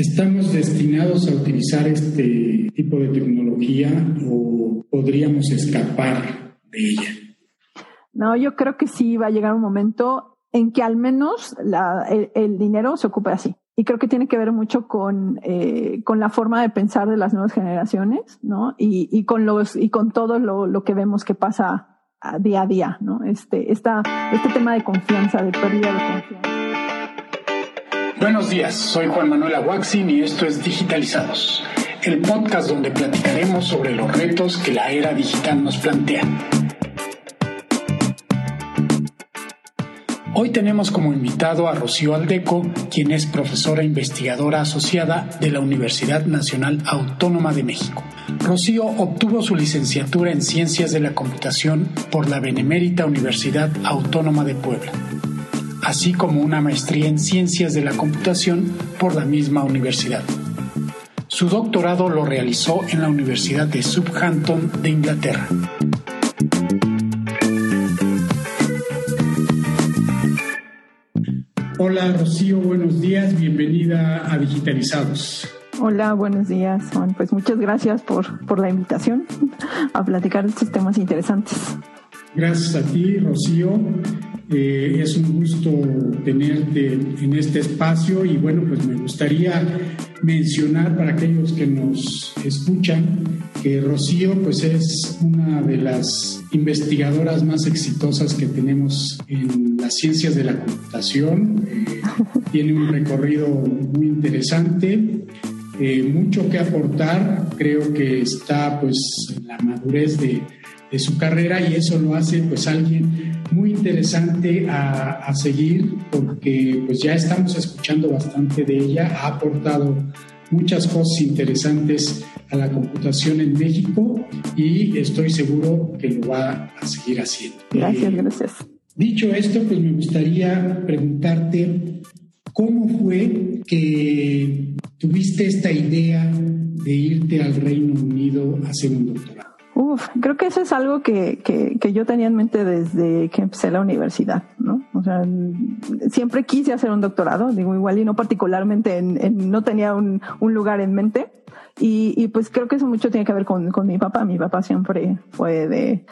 ¿Estamos destinados a utilizar este tipo de tecnología o podríamos escapar de ella? No, yo creo que sí va a llegar un momento en que al menos el, dinero se ocupe así. Y creo que tiene que ver mucho con, eh, con la forma de pensar de las nuevas generaciones, ¿no? Y, con los, y con todo lo, lo que vemos que pasa día a día, ¿no? Este, esta, este tema de confianza, de pérdida de confianza. Buenos días, soy Juan Manuel Aguaxin y esto es Digitalizados, el podcast donde platicaremos sobre los retos que la era digital nos plantea. Hoy tenemos como invitado a Rocío Aldeco, quien es profesora investigadora asociada de la Universidad Nacional Autónoma de México. Rocío obtuvo su licenciatura en Ciencias de la Computación por la Benemérita Universidad Autónoma de Puebla así como una maestría en Ciencias de la Computación por la misma universidad. Su doctorado lo realizó en la Universidad de Southampton de Inglaterra. Hola Rocío, buenos días, bienvenida a Digitalizados. Hola, buenos días, Juan. Pues muchas gracias por, por la invitación a platicar de estos temas interesantes. Gracias a ti, Rocío. Eh, es un gusto tenerte en este espacio y bueno, pues me gustaría mencionar para aquellos que nos escuchan que Rocío pues es una de las investigadoras más exitosas que tenemos en las ciencias de la computación. Eh, tiene un recorrido muy interesante. Eh, mucho que aportar, creo que está pues en la madurez de, de su carrera y eso lo hace pues alguien muy interesante a, seguir porque pues ya estamos escuchando bastante de ella, ha aportado muchas cosas interesantes a la computación en México y estoy seguro que lo va a seguir haciendo. Gracias, gracias. Dicho esto, pues me gustaría preguntarte cómo fue que tuviste esta idea de irte al Reino Unido a hacer un doctorado. Uf, creo que eso es algo que, que, que, yo tenía en mente desde que empecé la universidad, ¿no? O sea, siempre quise hacer un doctorado, digo igual y no particularmente, en, no tenía un, un, lugar en mente. Y, y, pues creo que eso mucho tiene que ver con, con mi papá. Mi papá siempre fue de,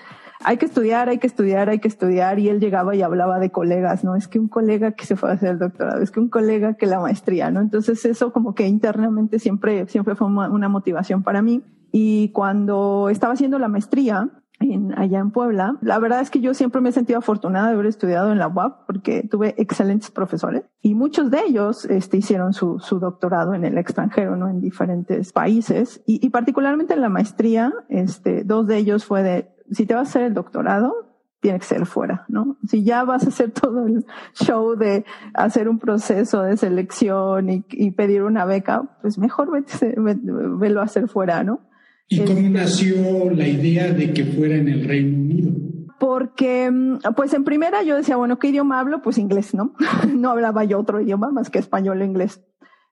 hay que estudiar, hay que estudiar, hay que estudiar. Y él llegaba y hablaba de colegas, ¿no? Es que un colega que se fue a hacer el doctorado, es que un colega que la maestría, ¿no? Entonces eso como que internamente siempre, siempre fue una motivación para mí. Y cuando estaba haciendo la maestría, en, allá en Puebla. La verdad es que yo siempre me he sentido afortunada de haber estudiado en la UAP porque tuve excelentes profesores y muchos de ellos este, hicieron su, su doctorado en el extranjero, ¿no? En diferentes países y, y particularmente en la maestría, este, dos de ellos fue de, si te vas a hacer el doctorado, tiene que ser fuera, ¿no? Si ya vas a hacer todo el show de hacer un proceso de selección y, y pedir una beca, pues mejor vete, velo a hacer fuera, ¿no? ¿Y cómo nació la idea de que fuera en el Reino Unido? Porque, mm, pues en primera yo decía, bueno, ¿qué idioma hablo? Pues inglés, ¿no? no hablaba yo otro idioma más que español e inglés.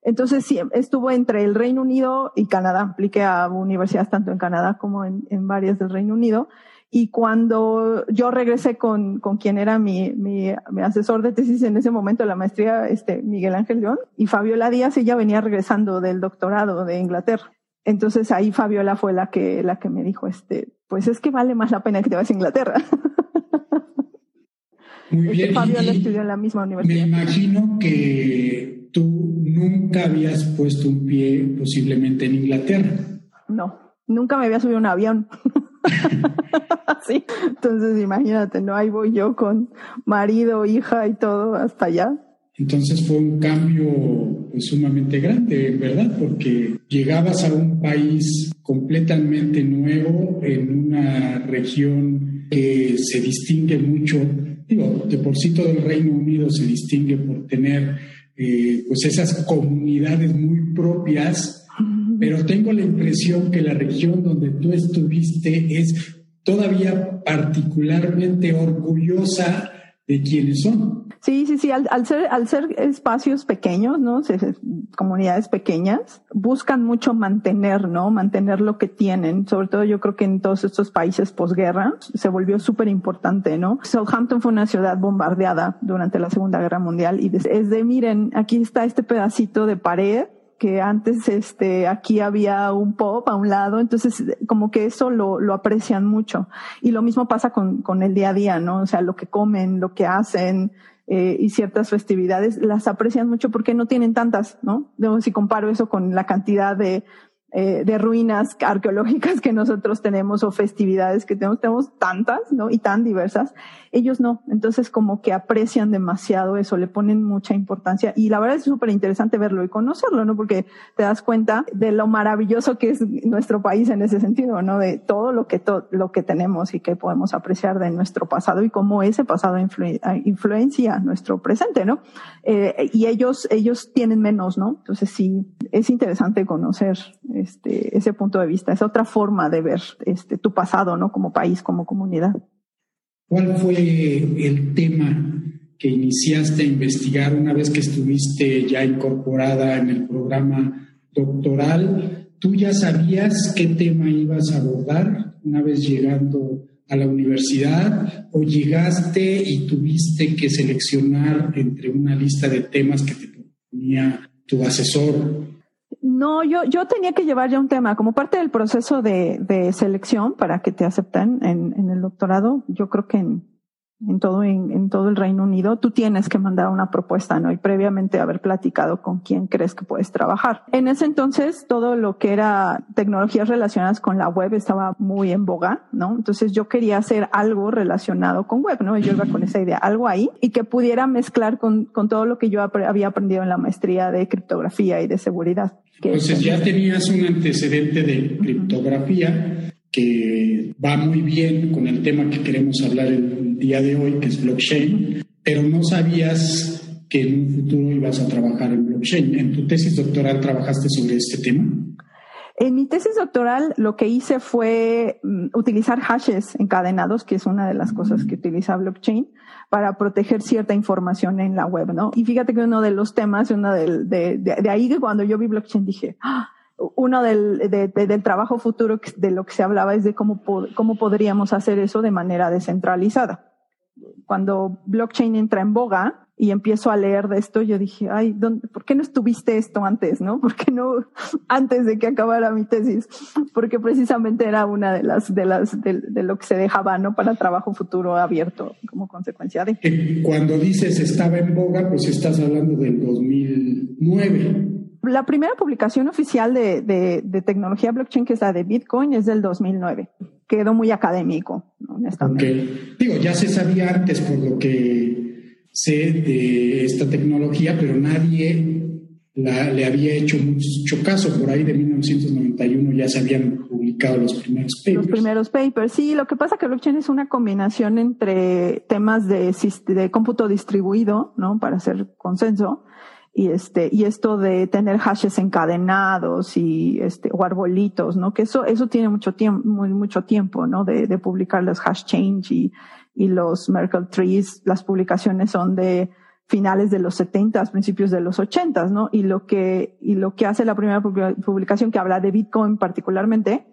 Entonces sí, estuvo entre el Reino Unido y Canadá. Apliqué a universidades tanto en Canadá como en, en varias del Reino Unido. Y cuando yo regresé con, con quien era mi, mi, mi, asesor de tesis en ese momento la maestría, este, Miguel Ángel León, y Fabiola Díaz, ella venía regresando del doctorado de Inglaterra. Entonces ahí Fabiola fue la que, la que me dijo, este, pues es que vale más la pena que te vayas a Inglaterra. Muy bien. Fabiola estudió en la misma universidad. Me imagino que tú nunca habías puesto un pie posiblemente en Inglaterra. No, nunca me había subido un avión. sí, entonces imagínate, ¿no? Ahí voy yo con marido, hija y todo hasta allá. Entonces fue un cambio pues, sumamente grande, ¿verdad? Porque llegabas a un país completamente nuevo, en una región que se distingue mucho, digo, de por sí todo el Reino Unido se distingue por tener eh, pues esas comunidades muy propias, pero tengo la impresión que la región donde tú estuviste es todavía particularmente orgullosa de quienes son. Sí, sí, sí. Al, ser, al ser espacios pequeños, ¿no? comunidades pequeñas, buscan mucho mantener, ¿no? Mantener lo que tienen. Sobre todo yo creo que en todos estos países posguerra se volvió súper importante, ¿no? Southampton fue una ciudad bombardeada durante la Segunda Guerra Mundial y es de, miren, aquí está este pedacito de pared que antes este, aquí había un pop a un lado, entonces como que eso lo, lo aprecian mucho. Y lo mismo pasa con, con el día a día, ¿no? O sea, lo que comen, lo que hacen, eh, y ciertas festividades las aprecian mucho porque no tienen tantas, ¿no? si comparo eso con la cantidad de, eh, de ruinas arqueológicas que nosotros tenemos o festividades que tenemos, tenemos tantas, ¿no? Y tan diversas. Ellos no. Entonces como que aprecian demasiado eso, le ponen mucha importancia y la verdad es súper interesante verlo y conocerlo, ¿no? Porque te das cuenta de lo maravilloso que es nuestro país en ese sentido, ¿no? De todo lo que, lo que tenemos y que podemos apreciar de nuestro pasado y cómo ese pasado influencia nuestro presente, ¿no? Eh, y ellos, ellos tienen menos, ¿no? Entonces sí, es interesante conocer este, ese punto de vista, es otra forma de ver este, tu pasado, ¿no? Como país, como comunidad. ¿Cuál fue el tema que iniciaste a investigar una vez que estuviste ya incorporada en el programa doctoral? ¿Tú ya sabías qué tema ibas a abordar una vez llegando a la universidad o llegaste y tuviste que seleccionar entre una lista de temas que te proponía tu asesor no, yo, yo tenía que llevar ya un tema como parte del proceso de, de selección para que te acepten en, en el doctorado. Yo creo que en, en todo, en, en, todo el Reino Unido, tú tienes que mandar una propuesta, ¿no? Y previamente haber platicado con quién crees que puedes trabajar. En ese entonces, todo lo que era tecnologías relacionadas con la web estaba muy en boga, ¿no? Entonces yo quería hacer algo relacionado con web, ¿no? Yo iba con esa idea, algo ahí, y que pudiera mezclar con, con todo lo que yo había aprendido en la maestría de criptografía y de seguridad. Entonces ya tenías un antecedente de criptografía que va muy bien con el tema que queremos hablar el día de hoy, que es blockchain, pero no sabías que en un futuro ibas a trabajar en blockchain. ¿En tu tesis doctoral trabajaste sobre este tema? En mi tesis doctoral lo que hice fue mm, utilizar hashes encadenados, que es una de las cosas que utiliza blockchain, para proteger cierta información en la web, ¿no? Y fíjate que uno de los temas, uno de, de, de, ahí cuando yo vi blockchain dije, ¡Ah! Uno del, del trabajo futuro de lo que se hablaba es de cómo, cómo podríamos hacer eso de manera descentralizada. Cuando blockchain entra en boga y empiezo a leer de esto, yo dije, ay, ¿dónde, ¿por qué no estuviste esto antes, no? ¿Por qué no antes de que acabara mi tesis? Porque precisamente era una de las, de las, de, de lo que se dejaba, ¿no? Para trabajo futuro abierto como consecuencia de. Cuando dices estaba en boga, pues estás hablando del 2009 la primera publicación oficial de, de, tecnología blockchain, que es la de Bitcoin, es del 2009. Quedó muy académico, honestamente. Digo, ya se sabía antes por lo que sé de esta tecnología, pero nadie le había hecho mucho caso. Por ahí de 1991 ya se habían publicado los primeros papers. Los primeros papers, sí. Lo que pasa es que blockchain es una combinación entre temas de, de cómputo distribuido, ¿no? Para hacer consenso y este y esto de tener hashes encadenados y este o arbolitos no que eso eso tiene mucho tiempo muy, mucho tiempo no de, de publicar los hash change y, y los Merkle trees. Las publicaciones son de finales de los 70 principios de los 80 no y lo que y lo que hace la primera publicación que habla de Bitcoin particularmente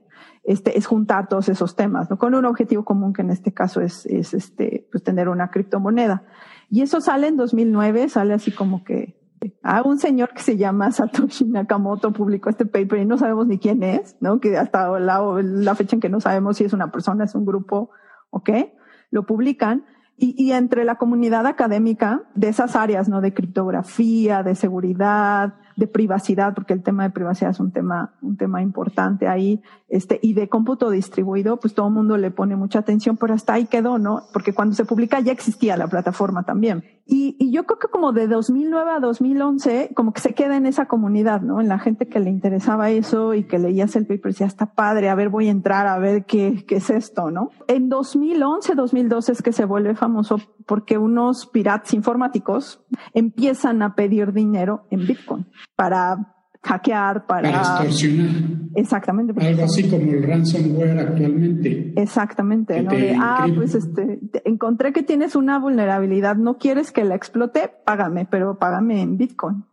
este es juntar todos esos temas no con un objetivo común que en este caso es es este pues tener una criptomoneda. Y eso sale en 2009 sale así como que Ah, un señor que se llama Satoshi Nakamoto publicó este paper y no sabemos ni quién es, ¿no? Que hasta la, la fecha en que no sabemos si es una persona, es un grupo, ¿ok? Lo publican y, y, entre la comunidad académica de esas áreas, ¿no? De criptografía, de seguridad, de privacidad, porque el tema de privacidad es un tema, un tema importante ahí, este, y de cómputo distribuido, pues todo el mundo le pone mucha atención, pero hasta ahí quedó, ¿no? Porque cuando se publica ya existía la plataforma también. Y, yo creo que como de 2009 a 2011, como que se queda en esa comunidad, ¿no? En la gente que le interesaba eso y que leías el paper decía, está padre, a ver, voy a entrar a ver qué, qué es esto, ¿no? En 2011, 2012 es que se vuelve famoso porque unos piratas informáticos empiezan a pedir dinero en Bitcoin para hackear, para, para extorsionar. Exactamente. Algo así como el ransomware actualmente. Exactamente, ¿no? ah, pues este, encontré que tienes una vulnerabilidad, no quieres que la explote, págame, pero págame en Bitcoin.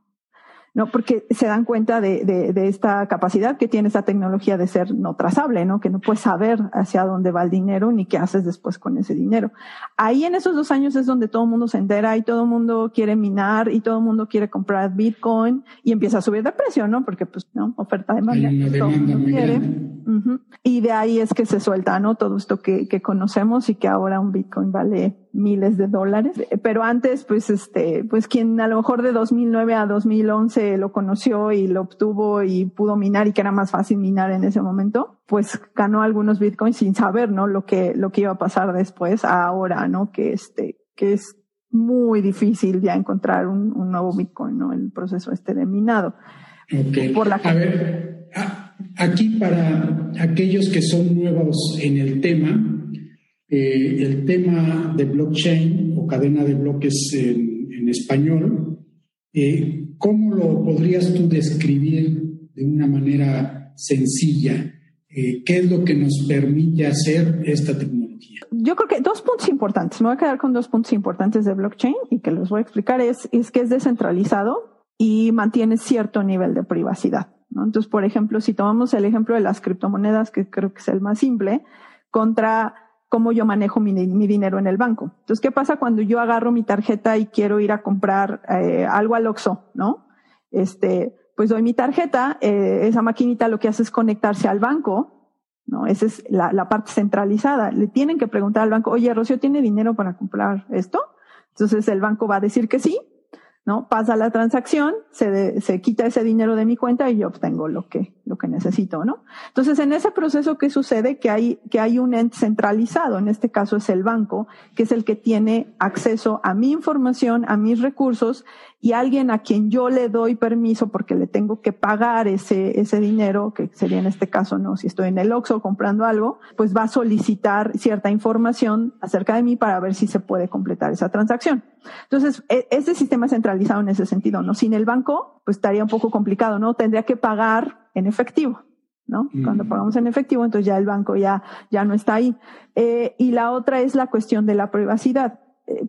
¿No? Porque se dan cuenta de, de, de, esta capacidad que tiene esta tecnología de ser no trazable, ¿no? Que no puedes saber hacia dónde va el dinero ni qué haces después con ese dinero. Ahí en esos dos años es donde todo el mundo se entera y todo el mundo quiere minar y todo el mundo quiere comprar Bitcoin y empieza a subir de precio, ¿no? Porque pues, ¿no? Oferta demanda. Todo el mundo quiere. Uh -huh. Y de ahí es que se suelta, ¿no? Todo esto que, que conocemos y que ahora un Bitcoin vale miles de dólares. Pero antes, pues, este, pues quien a lo mejor de 2009 a 2011 lo conoció y lo obtuvo y pudo minar y que era más fácil minar en ese momento, pues ganó algunos bitcoins sin saber, ¿no? Lo que, lo que iba a pasar después ahora, ¿no? Que este, que es muy difícil ya encontrar un, un nuevo bitcoin, ¿no? El proceso este de minado. Okay. Por la a ver, aquí para aquellos que son nuevos en el tema, eh, el tema de blockchain o cadena de bloques en, en español, eh, ¿cómo lo podrías tú describir de una manera sencilla? Eh, ¿Qué es lo que nos permite hacer esta tecnología? Yo creo que dos puntos importantes. Me voy a quedar con dos puntos importantes de blockchain y que los voy a explicar. Es, es que es descentralizado y mantiene cierto nivel de privacidad. ¿no? Entonces, por ejemplo, si tomamos el ejemplo de las criptomonedas, que creo que es el más simple, contra cómo yo manejo mi, dinero en el banco. Entonces, ¿qué pasa cuando yo agarro mi tarjeta y quiero ir a comprar eh, algo al Oxxo, no? Este, pues doy mi tarjeta, eh, esa maquinita lo que hace es conectarse al banco, ¿no? Esa es la, la, parte centralizada. Le tienen que preguntar al banco, oye, Rocío, ¿tiene dinero para comprar esto? Entonces el banco va a decir que sí, ¿no? Pasa la transacción, se, de, se quita ese dinero de mi cuenta y yo obtengo lo que, lo que necesito, ¿no? Entonces, en ese proceso, ¿qué sucede? Que hay, que hay un ente centralizado, en este caso es el banco, que es el que tiene acceso a mi información, a mis recursos y alguien a quien yo le doy permiso porque le tengo que pagar ese, ese dinero, que sería en este caso, no, si estoy en el Oxxo comprando algo, pues va a solicitar cierta información acerca de mí para ver si se puede completar esa transacción. Entonces, este sistema es centralizado en ese sentido, ¿no? Sin el banco, pues estaría un poco complicado, ¿no? Tendría que pagar en efectivo. ¿no? Mm. Cuando pagamos en efectivo, entonces ya el banco ya, ya no está ahí. Eh, y la otra es la cuestión de la privacidad.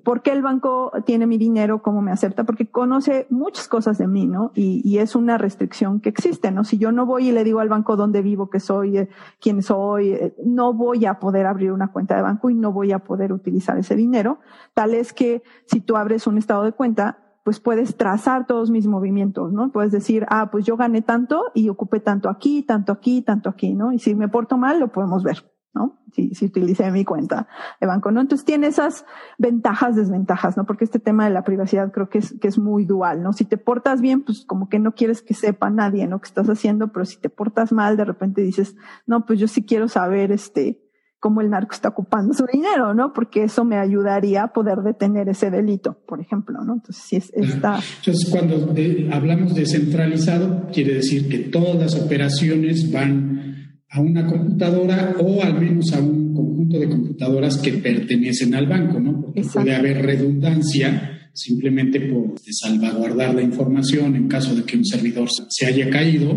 ¿Por qué el banco tiene mi dinero? ¿Cómo me acepta? Porque conoce muchas cosas de mí, ¿no? Y, es una restricción que existe, ¿no? Si yo no voy y le digo al banco dónde vivo, qué soy, eh, quién soy, eh, no voy a poder abrir una cuenta de banco y no voy a poder utilizar ese dinero. Tal es que si tú abres un estado de cuenta, pues puedes trazar todos mis movimientos, ¿no? Puedes decir, ah, pues yo gané tanto y ocupé tanto aquí, tanto aquí, tanto aquí, ¿no? Y si me porto mal, lo podemos ver. ¿No? Si, si utilicé mi cuenta de banco, ¿no? Entonces tiene esas ventajas, desventajas, ¿no? Porque este tema de la privacidad creo que es, que es muy dual, ¿no? Si te portas bien, pues como que no quieres que sepa nadie, ¿no? Que estás haciendo, pero si te portas mal, de repente dices, no, pues yo sí quiero saber, este, cómo el narco está ocupando su dinero, ¿no? Porque eso me ayudaría a poder detener ese delito, por ejemplo, ¿no? Entonces, si es, está... Entonces, cuando de, hablamos de centralizado, quiere decir que todas las operaciones van a una computadora o al menos a un conjunto de computadoras que pertenecen al banco, ¿no? Porque Exacto. puede haber redundancia simplemente por salvaguardar la información en caso de que un servidor se haya caído,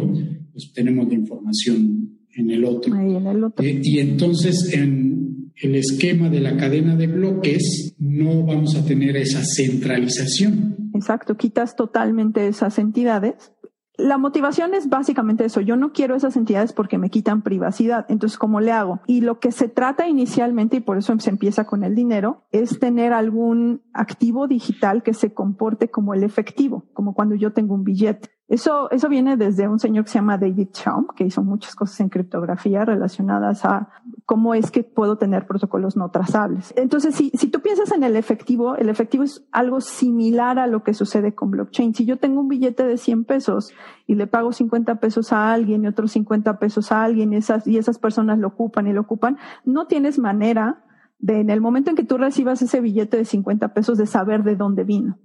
pues tenemos la información en el otro. Ahí en el otro. Eh, y entonces en el esquema de la cadena de bloques no vamos a tener esa centralización. Exacto, quitas totalmente esas entidades la motivación es básicamente eso. Yo no quiero esas entidades porque me quitan privacidad. Entonces, ¿cómo le hago? Y lo que se trata inicialmente, y por eso se empieza con el dinero, es tener algún activo digital que se comporte como el efectivo, como cuando yo tengo un billete. Eso, eso viene desde un señor que se llama David Chaum, que hizo muchas cosas en criptografía relacionadas a cómo es que puedo tener protocolos no trazables. Entonces, si, si tú piensas en el efectivo, el efectivo es algo similar a lo que sucede con blockchain. Si yo tengo un billete de 100 pesos y le pago 50 pesos a alguien y otros 50 pesos a alguien y esas, y esas personas lo ocupan y lo ocupan, no tienes manera de, en el momento en que tú recibas ese billete de 50 pesos, de saber de dónde vino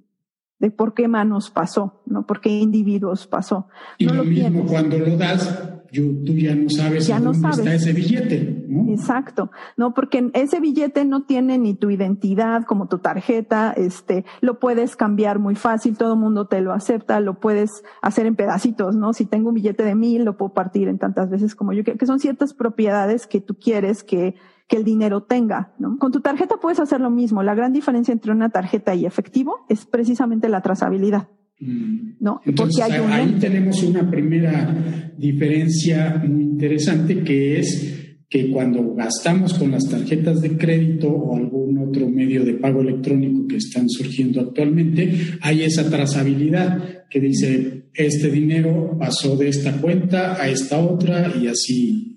de por qué manos pasó, ¿no? Por qué individuos pasó. Y no lo, lo, mismo tienes. cuando lo das, yo, tú ya no sabes ya dónde no sabes. está ese billete, ¿no? Exacto, no, porque ese billete no tiene ni tu identidad como tu tarjeta, este, lo puedes cambiar muy fácil, todo el mundo te lo acepta, lo puedes hacer en pedacitos, ¿no? Si tengo un billete de mil, lo puedo partir en tantas veces como yo quiero, que son ciertas propiedades que tú quieres que que el dinero tenga. ¿no? Con tu tarjeta puedes hacer lo mismo. La gran diferencia entre una tarjeta y efectivo es precisamente la trazabilidad. Mm. ¿no? Entonces, Porque ahí tenemos una primera diferencia muy interesante que es que cuando gastamos con las tarjetas de crédito o algún otro medio de pago electrónico que están surgiendo actualmente, hay esa trazabilidad que dice, este dinero pasó de esta cuenta a esta otra y así.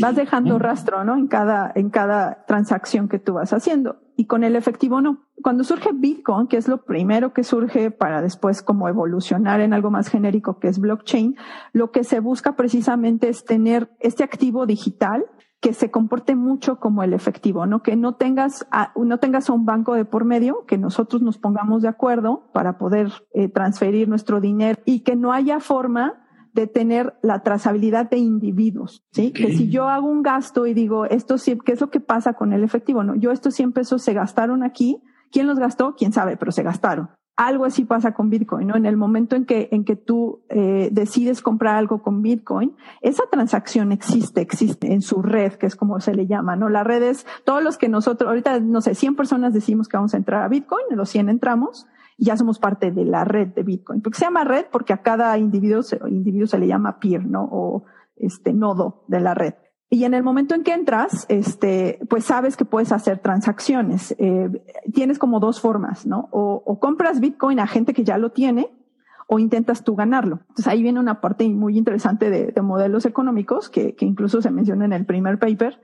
Vas dejando rastro, ¿no? En cada, en cada transacción que tú vas haciendo. Y con el efectivo no. Cuando surge Bitcoin, que es lo primero que surge para después como evolucionar en algo más genérico que es blockchain, lo que se busca precisamente es tener este activo digital que se comporte mucho como el efectivo, ¿no? Que no tengas a, no tengas un banco de por medio, que nosotros nos pongamos de acuerdo para poder eh, transferir nuestro dinero y que no haya forma de tener la trazabilidad de individuos, ¿sí? Que si yo hago un gasto y digo, esto sí, ¿qué es lo que pasa con el efectivo? No, yo estos 100 pesos se gastaron aquí, ¿quién los gastó? ¿Quién sabe? Pero se gastaron. Algo así pasa con Bitcoin, ¿no? En el momento en que, en que tú eh, decides comprar algo con Bitcoin, esa transacción existe, existe en su red, que es como se le llama, ¿no? La red es todos los que nosotros, ahorita, no sé, 100 personas decimos que vamos a entrar a Bitcoin, los 100 entramos, ya somos parte de la red de Bitcoin. Porque se llama red porque a cada individuo, individuo se le llama peer, ¿no? O este nodo de la red. Y en el momento en que entras, este, pues sabes que puedes hacer transacciones. Eh, tienes como dos formas, ¿no? O, o, compras Bitcoin a gente que ya lo tiene o intentas tú ganarlo. Entonces ahí viene una parte muy interesante de, de modelos económicos que, que, incluso se menciona en el primer paper,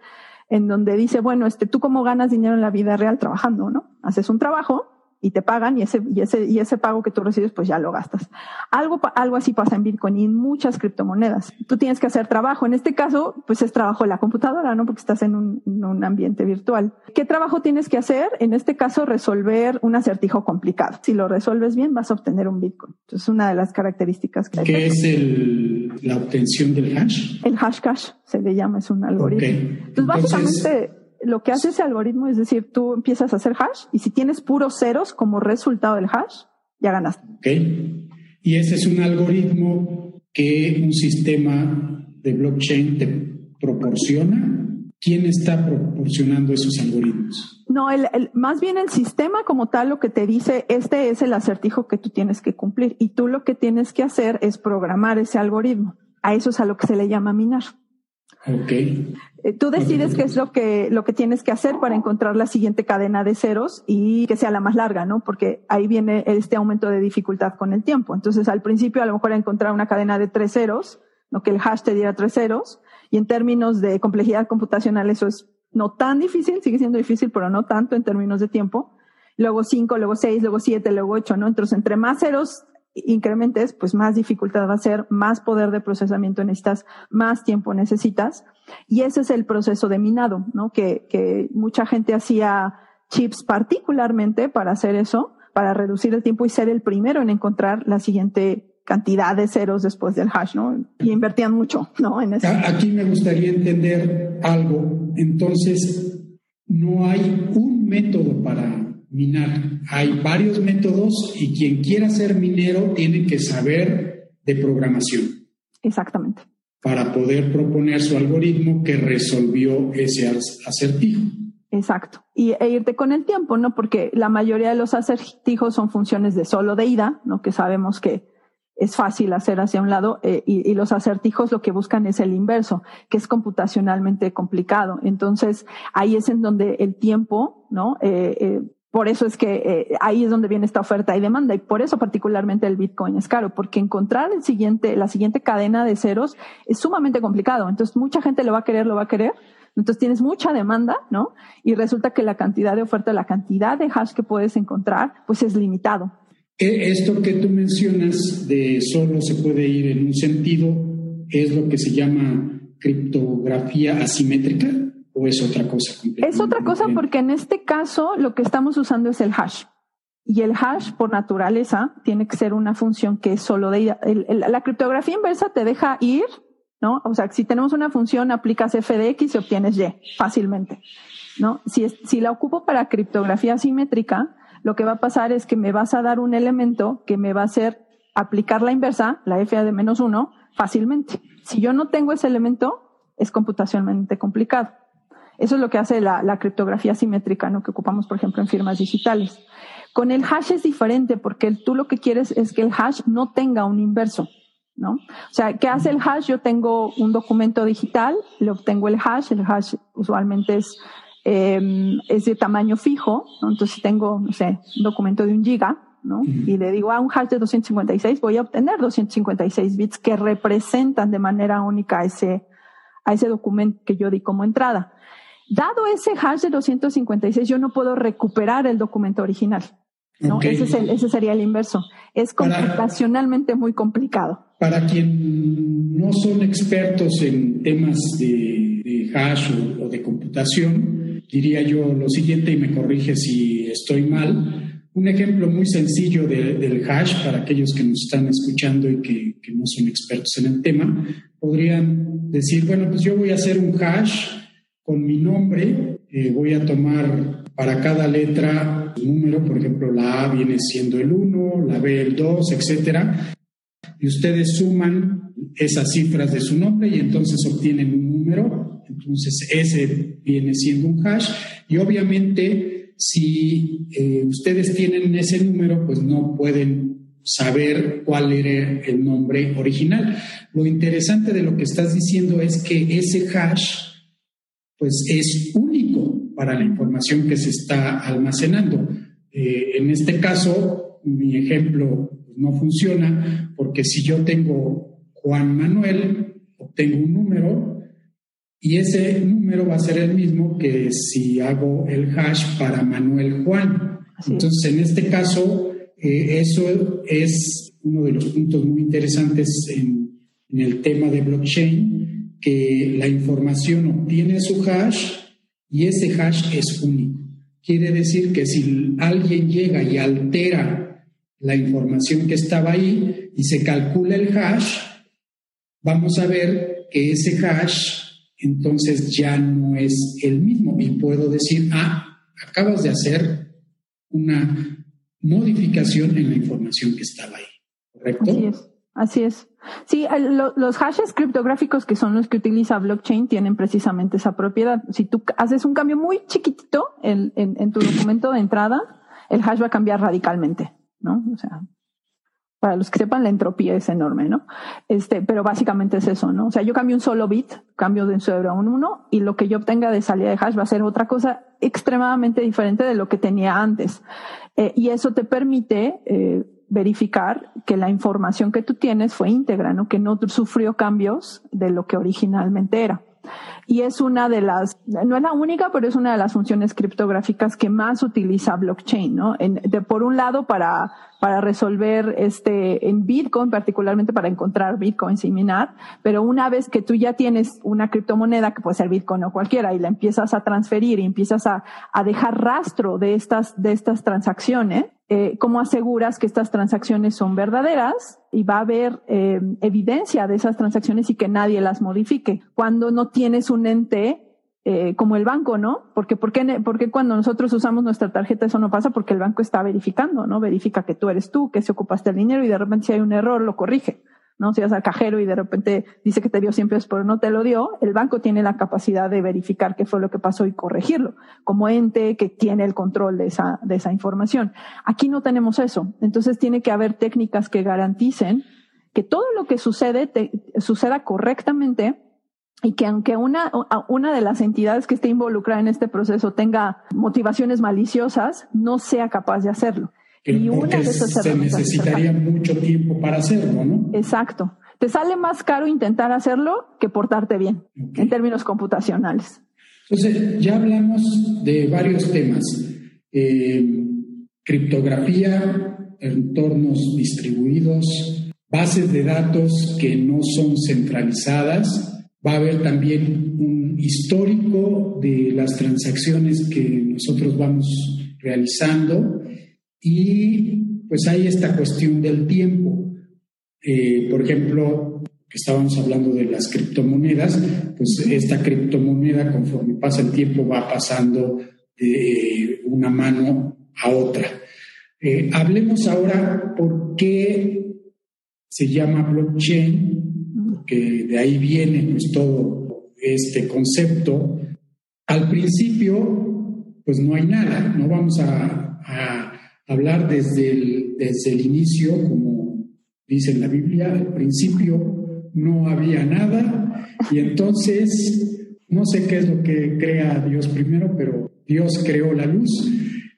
en donde dice, bueno, este, tú cómo ganas dinero en la vida real trabajando, ¿no? Haces un trabajo y te pagan y ese, y ese, y ese pago que tú recibes, pues ya lo gastas. Algo, algo así pasa en Bitcoin y en muchas criptomonedas. Tú tienes que hacer trabajo. En este caso, pues es trabajo de la computadora, ¿no? Porque estás en un, en un ambiente virtual. ¿Qué trabajo tienes que hacer? En este caso, resolver un acertijo complicado. Si lo resuelves bien, vas a obtener un Bitcoin. Entonces, es una de las características que hay. ¿Qué es el, la obtención del hash? El hash cash se le llama, es un algoritmo. Entonces, básicamente, lo que hace ese algoritmo es decir, tú empiezas a hacer hash y si tienes puros ceros como resultado del hash, ya ganaste. Ok. Y ese es un algoritmo que un sistema de blockchain te proporciona. ¿Quién está proporcionando esos algoritmos? No, el, más bien el sistema como tal lo que te dice, este es el acertijo que tú tienes que cumplir y tú lo que tienes que hacer es programar ese algoritmo. A eso es a lo que se le llama minar. Ok. Eh, tú decides qué es lo que, lo que tienes que hacer para encontrar la siguiente cadena de ceros y que sea la más larga, ¿no? Porque ahí viene este aumento de dificultad con el tiempo. Entonces, al principio, a lo mejor encontrar una cadena de tres ceros, ¿no? Que el hash te diera tres ceros. Y en términos de complejidad computacional, eso es no tan difícil, sigue siendo difícil, pero no tanto en términos de tiempo. Luego cinco, luego seis, luego siete, luego ocho, ¿no? Entonces, entre más ceros incrementes, pues más dificultad va a ser, más poder de procesamiento necesitas, más tiempo necesitas. Y ese es el proceso de minado, ¿no? Que, que mucha gente hacía chips particularmente para hacer eso, para reducir el tiempo y ser el primero en encontrar la siguiente cantidad de ceros después del hash, ¿no? Y invertían mucho, ¿no? En eso. Aquí me gustaría entender algo. Entonces, no hay un método para minar. Hay varios métodos y quien quiera ser minero tiene que saber de programación. Exactamente. Para poder proponer su algoritmo que resolvió ese acertijo. Exacto. Y e irte con el tiempo, ¿no? Porque la mayoría de los acertijos son funciones de solo de ida, ¿no? Que sabemos que es fácil hacer hacia un lado eh, y, los acertijos lo que buscan es el inverso, que es computacionalmente complicado. Entonces, ahí es en donde el tiempo, ¿no? Eh, eh, por eso es que eh, ahí es donde viene esta oferta y demanda y por eso particularmente el Bitcoin es caro, porque encontrar el siguiente, la siguiente cadena de ceros es sumamente complicado. Entonces mucha gente lo va a querer, lo va a querer. Entonces tienes mucha demanda, ¿no? Y resulta que la cantidad de oferta, la cantidad de hash que puedes encontrar, pues es limitado. E, esto que tú mencionas de solo se puede ir en un sentido es lo que se llama criptografía asimétrica o es otra cosa? Es otra cosa porque en este caso lo que estamos usando es el hash. Y el hash, por naturaleza, tiene que ser una función que es solo de la criptografía inversa te deja ir, ¿no? O sea, si tenemos una función, aplicas f de x y obtienes y fácilmente, ¿no? Si, si la ocupo para criptografía simétrica, lo que va a pasar es que me vas a dar un elemento que me va a hacer aplicar la inversa, la f de menos uno, fácilmente. Si yo no tengo ese elemento, es computacionalmente complicado. Eso es lo que hace la, criptografía simétrica, ¿no? que ocupamos, por ejemplo, en firmas digitales. Con el hash es diferente porque tú lo que quieres es que el hash no tenga un inverso. ¿no? O sea, ¿qué hace el hash? Yo tengo un documento digital, le obtengo el hash, el hash usualmente es, em, es de tamaño fijo, ¿no? entonces tengo, no sé, un documento de un giga, ¿no? Y le digo a ah, un hash de 256, voy a obtener 256 bits que representan de manera única ese, a ese documento que yo di como entrada. Dado ese hash de 256, yo no puedo recuperar el documento original. ¿no? Ese, es el, ese, sería el inverso. Es computacionalmente muy complicado. Para quien no son expertos en temas de, hash o, de computación, diría yo lo siguiente y me corrige si estoy mal. Un ejemplo muy sencillo del hash para aquellos que nos están escuchando y que, que no son expertos en el tema, podrían decir, bueno, pues yo voy a hacer un hash con mi nombre, eh, voy a tomar para cada letra un número, por ejemplo, la A viene siendo el 1, la B el 2, etcétera, y ustedes suman esas cifras de su nombre y entonces obtienen un número, entonces ese viene siendo un hash, y obviamente si eh, ustedes tienen ese número, pues no pueden saber cuál era el nombre original. Lo interesante de lo que estás diciendo es que ese hash pues es único para la información que se está almacenando. Eh, en este caso, mi ejemplo no funciona porque si yo tengo Juan Manuel, obtengo un número y ese número va a ser el mismo que si hago el hash para Manuel Juan. Entonces, en este caso, eh, eso es uno de los puntos muy interesantes en el tema de blockchain, que la información obtiene su hash y ese hash es único. Quiere decir que si alguien llega y altera la información que estaba ahí y se calcula el hash, vamos a ver que ese hash entonces ya no es el mismo y puedo decir, ah, acabas de hacer una modificación en la información que estaba ahí. ¿Correcto? Así es. Así es. Sí, los hashes criptográficos que son los que utiliza blockchain tienen precisamente esa propiedad. Si tú haces un cambio muy chiquitito en, tu documento de entrada, el hash va a cambiar radicalmente, ¿no? O sea, para los que sepan, la entropía es enorme, ¿no? Este, pero básicamente es eso, ¿no? O sea, yo cambio un solo bit, cambio de un 0 a un 1 y lo que yo obtenga de salida de hash va a ser otra cosa extremadamente diferente de lo que tenía antes. Eh, y eso te permite eh, verificar que la información que tú tienes fue íntegra, ¿no? Que no sufrió cambios de lo que originalmente era. Y es una de las, no es la única, pero es una de las funciones criptográficas que más utiliza blockchain, ¿no? de, por un lado, para, para resolver este, en Bitcoin, particularmente para encontrar Bitcoins y minar, pero una vez que tú ya tienes una criptomoneda, que puede ser Bitcoin o cualquiera, y la empiezas a transferir y empiezas a, a dejar rastro de estas, de estas transacciones, eh, cómo aseguras que estas transacciones son verdaderas y va a haber eh, evidencia de esas transacciones y que nadie las modifique. Cuando no tienes un ente eh, como el banco, ¿no? Porque, ¿por qué, porque cuando nosotros usamos nuestra tarjeta eso no pasa? Porque el banco está verificando, ¿no? Verifica que tú eres tú, que se ocupaste el dinero y de repente si hay un error lo corrige. ¿No? Si vas al cajero y de repente dice que te dio siempre pero no te lo dio, el banco tiene la capacidad de verificar qué fue lo que pasó y corregirlo, como ente que tiene el control de esa, de esa información. Aquí no tenemos eso. Entonces tiene que haber técnicas que garanticen que todo lo que sucede suceda correctamente y que aunque una, una de las entidades que esté involucrada en este proceso tenga motivaciones maliciosas, no sea capaz de hacerlo y una de se necesitaría mucho tiempo para hacerlo, ¿no? Exacto. Te sale más caro intentar hacerlo que portarte bien, en términos computacionales. Entonces, ya hablamos de varios temas. Eh, criptografía, entornos distribuidos, bases de datos que no son centralizadas. Va a haber también un histórico de las transacciones que nosotros vamos realizando y pues hay esta cuestión del tiempo. Eh, por ejemplo, que estábamos hablando de las criptomonedas, pues esta criptomoneda conforme pasa el tiempo va pasando de una mano a otra. Eh, hablemos ahora por qué se llama blockchain, porque de ahí viene pues todo este concepto. Al principio, pues no hay nada, no vamos a hablar desde el, desde el inicio, como dice en la Biblia, al principio no había nada y entonces no sé qué es lo que crea Dios primero, pero Dios creó la luz.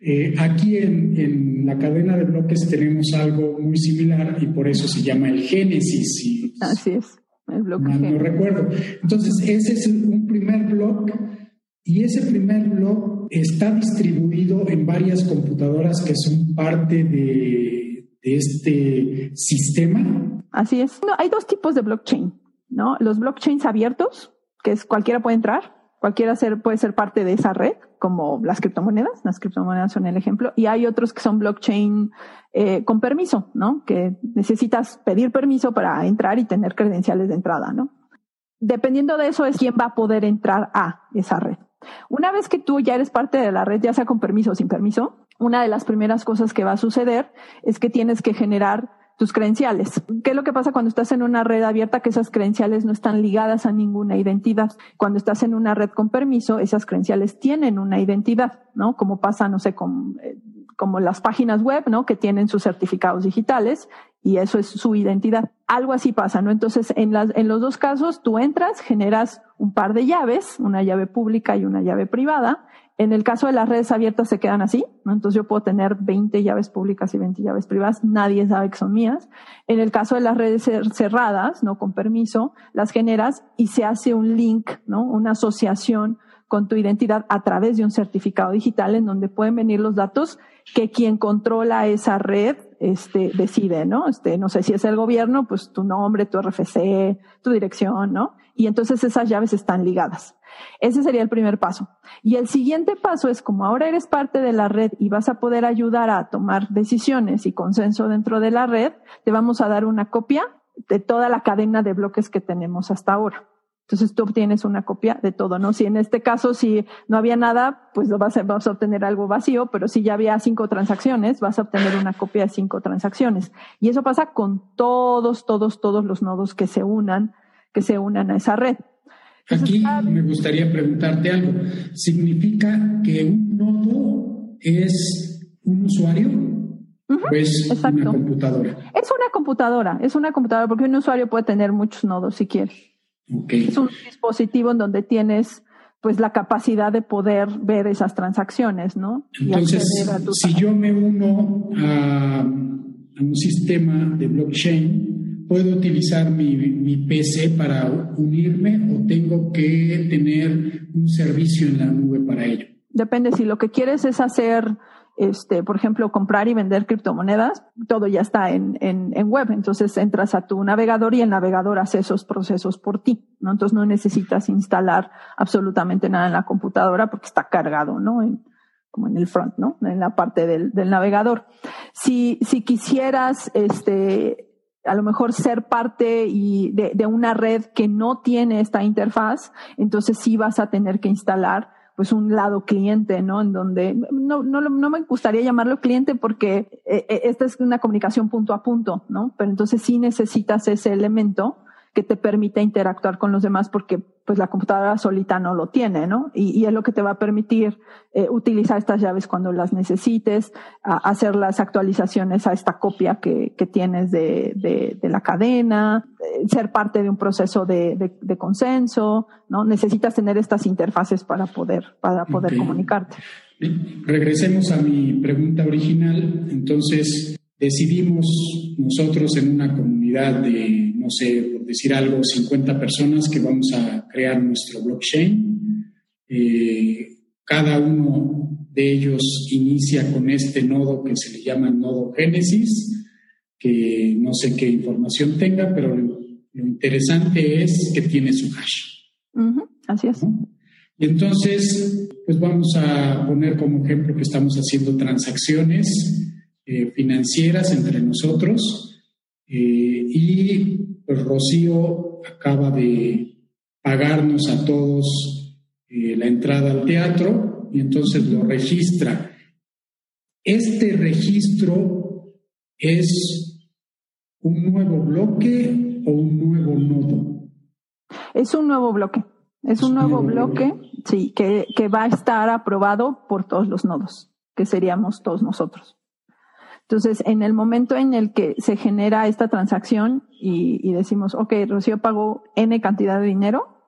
Eh, aquí en, en, la cadena de bloques tenemos algo muy similar y por eso se llama el Génesis. Así es, el bloque. No, recuerdo. Entonces, ese es un primer bloque y ese primer blog está distribuido en varias computadoras que son parte de, este sistema. Así es. No, hay dos tipos de blockchain, ¿no? Los blockchains abiertos, que es cualquiera puede entrar, cualquiera puede ser parte de esa red, como las criptomonedas. Las criptomonedas son el ejemplo. Y hay otros que son blockchain eh, con permiso, ¿no? Que necesitas pedir permiso para entrar y tener credenciales de entrada, ¿no? Dependiendo de eso es quién va a poder entrar a esa red. Una vez que tú ya eres parte de la red, ya sea con permiso o sin permiso, una de las primeras cosas que va a suceder es que tienes que generar tus credenciales. ¿Qué es lo que pasa cuando estás en una red abierta? Que esas credenciales no están ligadas a ninguna identidad. Cuando estás en una red con permiso, esas credenciales tienen una identidad, ¿no? Como pasa, no sé, con, eh, como las páginas web, ¿no? Que tienen sus certificados digitales y eso es su identidad. Algo así pasa, ¿no? Entonces, en, las, en los dos casos, tú entras, generas un par de llaves, una llave pública y una llave privada. En el caso de las redes abiertas se quedan así, ¿no? Entonces yo puedo tener 20 llaves públicas y 20 llaves privadas, nadie sabe que son mías. En el caso de las redes cerradas, ¿no? Con permiso, las generas y se hace un link, ¿no? Una asociación con tu identidad a través de un certificado digital en donde pueden venir los datos que quien controla esa red este, decide, ¿no? Este, no sé si es el gobierno, pues tu nombre, tu RFC, tu dirección, ¿no? Y entonces esas llaves están ligadas. Ese sería el primer paso. Y el siguiente paso es como ahora eres parte de la red y vas a poder ayudar a tomar decisiones y consenso dentro de la red, te vamos a dar una copia de toda la cadena de bloques que tenemos hasta ahora. Entonces tú obtienes una copia de todo, ¿no? Si en este caso, si no había nada, pues lo vas a, vas a obtener algo vacío, pero si ya había cinco transacciones, vas a obtener una copia de cinco transacciones. Y eso pasa con todos, todos, todos los nodos que se unan, que se unan a esa red. Aquí me gustaría preguntarte algo. ¿Significa que un nodo es un usuario? ¿O es una computadora? Es una computadora, es una computadora, porque un usuario puede tener muchos nodos si quiere. Es un dispositivo en donde tienes pues la capacidad de poder ver esas transacciones, ¿no? Entonces, si yo me uno a, un sistema de blockchain, ¿puedo utilizar mi, mi, PC para unirme o tengo que tener un servicio en la nube para ello? Depende, si lo que quieres es hacer este, por ejemplo, comprar y vender criptomonedas, todo ya está en, web. Entonces entras a tu navegador y el navegador hace esos procesos por ti, ¿no? Entonces no necesitas instalar absolutamente nada en la computadora porque está cargado, ¿no? En, como en el front, ¿no? En la parte del, navegador. Si, si quisieras, este, a lo mejor ser parte de, de una red que no tiene esta interfaz, entonces sí vas a tener que instalar pues un lado cliente, ¿no? En donde no, no, no me gustaría llamarlo cliente porque eh, eh, esta es una comunicación punto a punto, ¿no? Pero entonces sí necesitas ese elemento que te permita interactuar con los demás porque pues la computadora solita no lo tiene, ¿no? Y, es lo que te va a permitir eh, utilizar estas llaves cuando las necesites, hacer las actualizaciones a esta copia que, que tienes de, de, de, la cadena, eh, ser parte de un proceso de, de, consenso, ¿no? Necesitas tener estas interfaces para poder, para poder comunicarte. Regresemos a mi pregunta original. Entonces, decidimos nosotros en una comunidad de no sé, por decir algo, 50 personas que vamos a crear nuestro blockchain. Eh, cada uno de ellos inicia con este nodo que se le llama nodo Génesis, que no sé qué información tenga, pero lo, interesante es que tiene su hash. así es. Y entonces, pues vamos a poner como ejemplo que estamos haciendo transacciones eh, financieras entre nosotros y pues Rocío acaba de pagarnos a todos eh, la entrada al teatro y entonces lo registra. Este registro es un nuevo bloque o un nuevo nodo. Es un nuevo bloque. Es, un nuevo, bloque, sí, que, que va a estar aprobado por todos los nodos, que seríamos todos nosotros. Entonces, en el momento en el que se genera esta transacción y, decimos, ok, Rocío pagó N cantidad de dinero,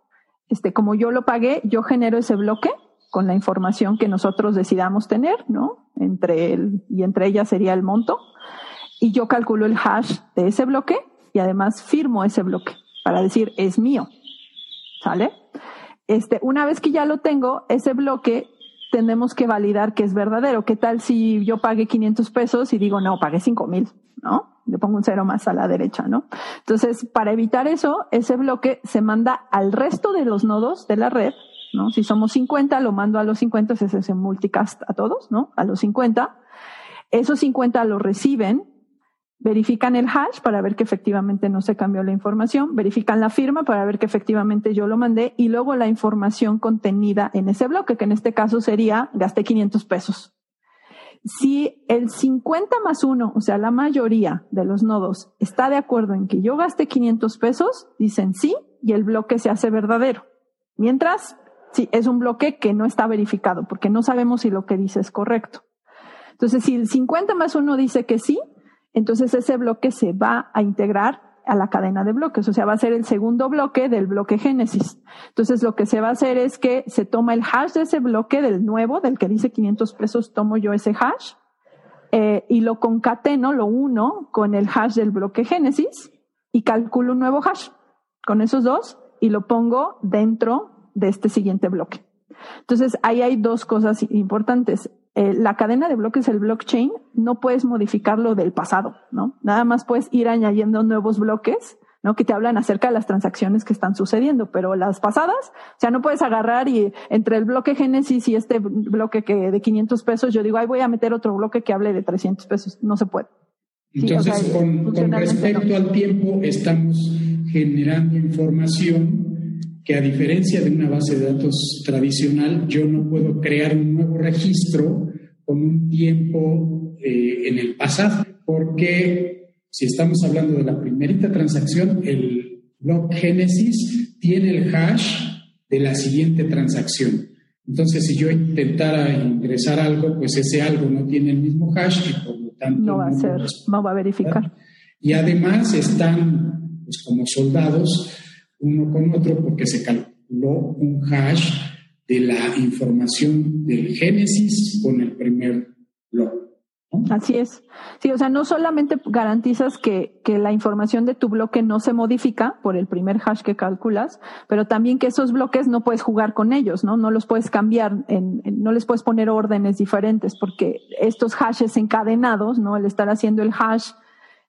este, como yo lo pagué, yo genero ese bloque con la información que nosotros decidamos tener, ¿no? Entre él y entre ellas sería el monto. Y yo calculo el hash de ese bloque y además firmo ese bloque para decir es mío. ¿Sale? Este, una vez que ya lo tengo, ese bloque tenemos que validar que es verdadero. ¿Qué tal si yo pagué 500 pesos y digo, no, pagué 5 mil, ¿no? Le pongo un cero más a la derecha, ¿no? Entonces, para evitar eso, ese bloque se manda al resto de los nodos de la red, ¿no? Si somos 50, lo mando a los 50, se hace multicast a todos, ¿no? A los 50. Esos 50 lo reciben verifican el hash para ver que efectivamente no se cambió la información, verifican la firma para ver que efectivamente yo lo mandé y luego la información contenida en ese bloque, que en este caso sería gasté 500 pesos. Si el 50 más 1, o sea, la mayoría de los nodos está de acuerdo en que yo gaste 500 pesos, dicen sí y el bloque se hace verdadero. Mientras, sí, es un bloque que no está verificado porque no sabemos si lo que dice es correcto. Entonces, si el 50 más 1 dice que sí, entonces ese bloque se va a integrar a la cadena de bloques, o sea, va a ser el segundo bloque del bloque Génesis. Entonces lo que se va a hacer es que se toma el hash de ese bloque del nuevo, del que dice 500 pesos, tomo yo ese hash eh, y lo concateno, lo uno con el hash del bloque Génesis y calculo un nuevo hash con esos dos y lo pongo dentro de este siguiente bloque. Entonces ahí hay dos cosas importantes. Eh, la cadena de bloques, el blockchain, no puedes modificarlo del pasado, ¿no? Nada más puedes ir añadiendo nuevos bloques, ¿no? Que te hablan acerca de las transacciones que están sucediendo, pero las pasadas, o sea, no puedes agarrar y entre el bloque Génesis y este bloque que de 500 pesos, yo digo, ay, voy a meter otro bloque que hable de 300 pesos. No se puede. Entonces, con, con, respecto al tiempo, estamos generando información que a diferencia de una base de datos tradicional, yo no puedo crear un nuevo registro con un tiempo eh, en el pasado, porque si estamos hablando de la primerita transacción, el block Genesis tiene el hash de la siguiente transacción. Entonces, si yo intentara ingresar algo, pues ese algo no tiene el mismo hash y por lo tanto no va a ser, no va a verificar. Y además están, pues como soldados, uno con otro porque se calculó un hash de la información del Génesis con el primer bloque. Así es. Sí, o sea, no solamente garantizas que, que, la información de tu bloque no se modifica por el primer hash que calculas, pero también que esos bloques no puedes jugar con ellos, ¿no? No los puedes cambiar, en, no les puedes poner órdenes diferentes, porque estos hashes encadenados, ¿no? El estar haciendo el hash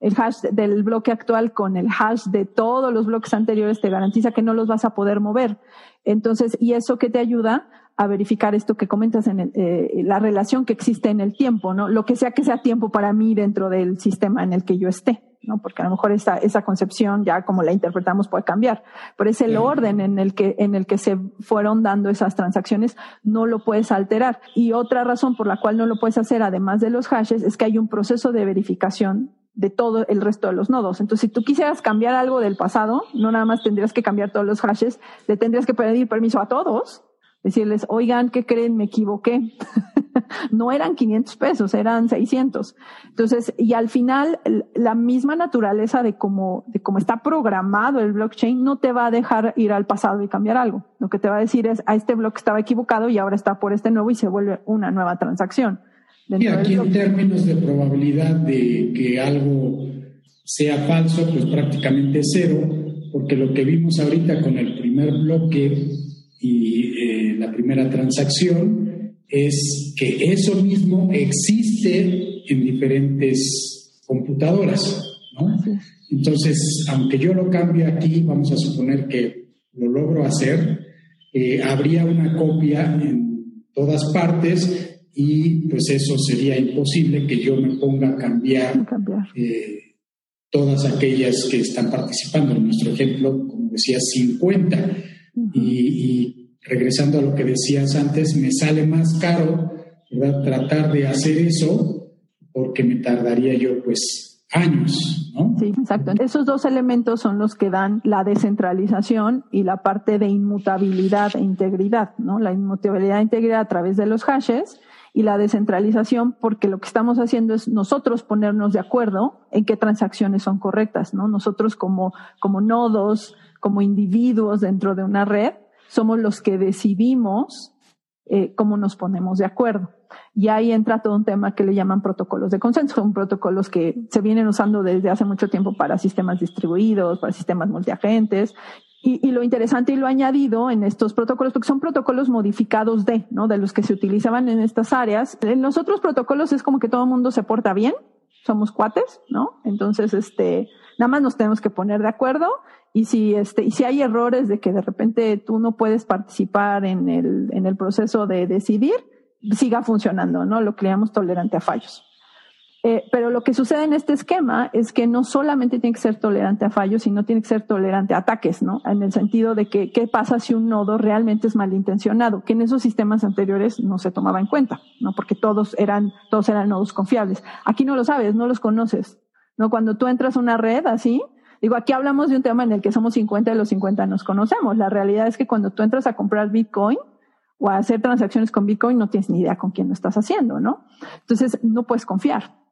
el hash del bloque actual con el hash de todos los bloques anteriores te garantiza que no los vas a poder mover. Entonces, y eso que te ayuda a verificar esto que comentas en eh, la relación que existe en el tiempo, ¿no? Lo que sea que sea tiempo para mí dentro del sistema en el que yo esté, ¿no? Porque a lo mejor esa, esa concepción ya como la interpretamos puede cambiar. Pero es el orden en el que, en el que se fueron dando esas transacciones, no lo puedes alterar. Y otra razón por la cual no lo puedes hacer, además de los hashes, es que hay un proceso de verificación de todo el resto de los nodos. Entonces, si tú quisieras cambiar algo del pasado, no nada más tendrías que cambiar todos los hashes, le tendrías que pedir permiso a todos, decirles, oigan, ¿qué creen? Me equivoqué. no eran 500 pesos, eran 600. Entonces, y al final, la misma naturaleza de cómo, de cómo está programado el blockchain no te va a dejar ir al pasado y cambiar algo. Lo que te va a decir es, a este bloque estaba equivocado y ahora está por este nuevo y se vuelve una nueva transacción. Y aquí en términos de probabilidad de que algo sea falso, pues prácticamente cero, porque lo que vimos ahorita con el primer bloque y eh, la primera transacción es que eso mismo existe en diferentes computadoras, ¿no? Entonces, aunque yo lo cambie aquí, vamos a suponer que lo logro hacer, eh, habría una copia en todas partes y pues eso sería imposible que yo me ponga a cambiar, eh, todas aquellas que están participando. En nuestro ejemplo, como decía, 50. y, regresando a lo que decías antes, me sale más caro tratar de hacer eso porque me tardaría yo pues años, ¿no? Sí, exacto. Esos dos elementos son los que dan la descentralización y la parte de inmutabilidad e integridad, ¿no? La inmutabilidad e integridad a través de los hashes y la descentralización porque lo que estamos haciendo es nosotros ponernos de acuerdo en qué transacciones son correctas, ¿no? Nosotros como, como nodos, como individuos dentro de una red, somos los que decidimos eh, cómo nos ponemos de acuerdo. Y ahí entra todo un tema que le llaman protocolos de consenso. Son protocolos que se vienen usando desde hace mucho tiempo para sistemas distribuidos, para sistemas multiagentes. Y, y, lo interesante y lo añadido en estos protocolos, porque son protocolos modificados de, ¿no? De los que se utilizaban en estas áreas. En los otros protocolos es como que todo el mundo se porta bien, somos cuates, ¿no? Entonces, este, nada más nos tenemos que poner de acuerdo y si este, y si hay errores de que de repente tú no puedes participar en el, en el proceso de decidir, siga funcionando, ¿no? Lo que llamamos tolerante a fallos. Eh, pero lo que sucede en este esquema es que no solamente tiene que ser tolerante a fallos, sino tiene que ser tolerante a ataques, ¿no? En el sentido de que qué pasa si un nodo realmente es malintencionado, que en esos sistemas anteriores no se tomaba en cuenta, ¿no? Porque todos eran, todos eran nodos confiables. Aquí no lo sabes, no los conoces, ¿no? Cuando tú entras a una red así, digo, aquí hablamos de un tema en el que somos 50 de los 50 nos conocemos. La realidad es que cuando tú entras a comprar Bitcoin, o a hacer transacciones con Bitcoin, no tienes ni idea con quién lo estás haciendo, ¿no? Entonces, no puedes confiar.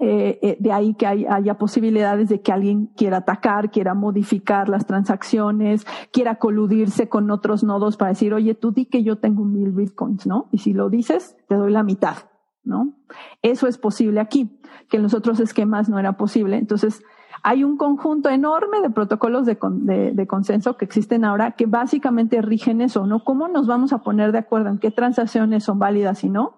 Eh, eh, de ahí que haya posibilidades de que alguien quiera atacar, quiera modificar las transacciones, quiera coludirse con otros nodos para decir, oye, tú di que yo tengo mil bitcoins, ¿no? Y si lo dices, te doy la mitad, ¿no? Eso es posible aquí, que en los otros esquemas no era posible. Entonces, hay un conjunto enorme de protocolos de, de, de, consenso que existen ahora que básicamente rigen eso, ¿no? ¿Cómo nos vamos a poner de acuerdo en qué transacciones son válidas y no?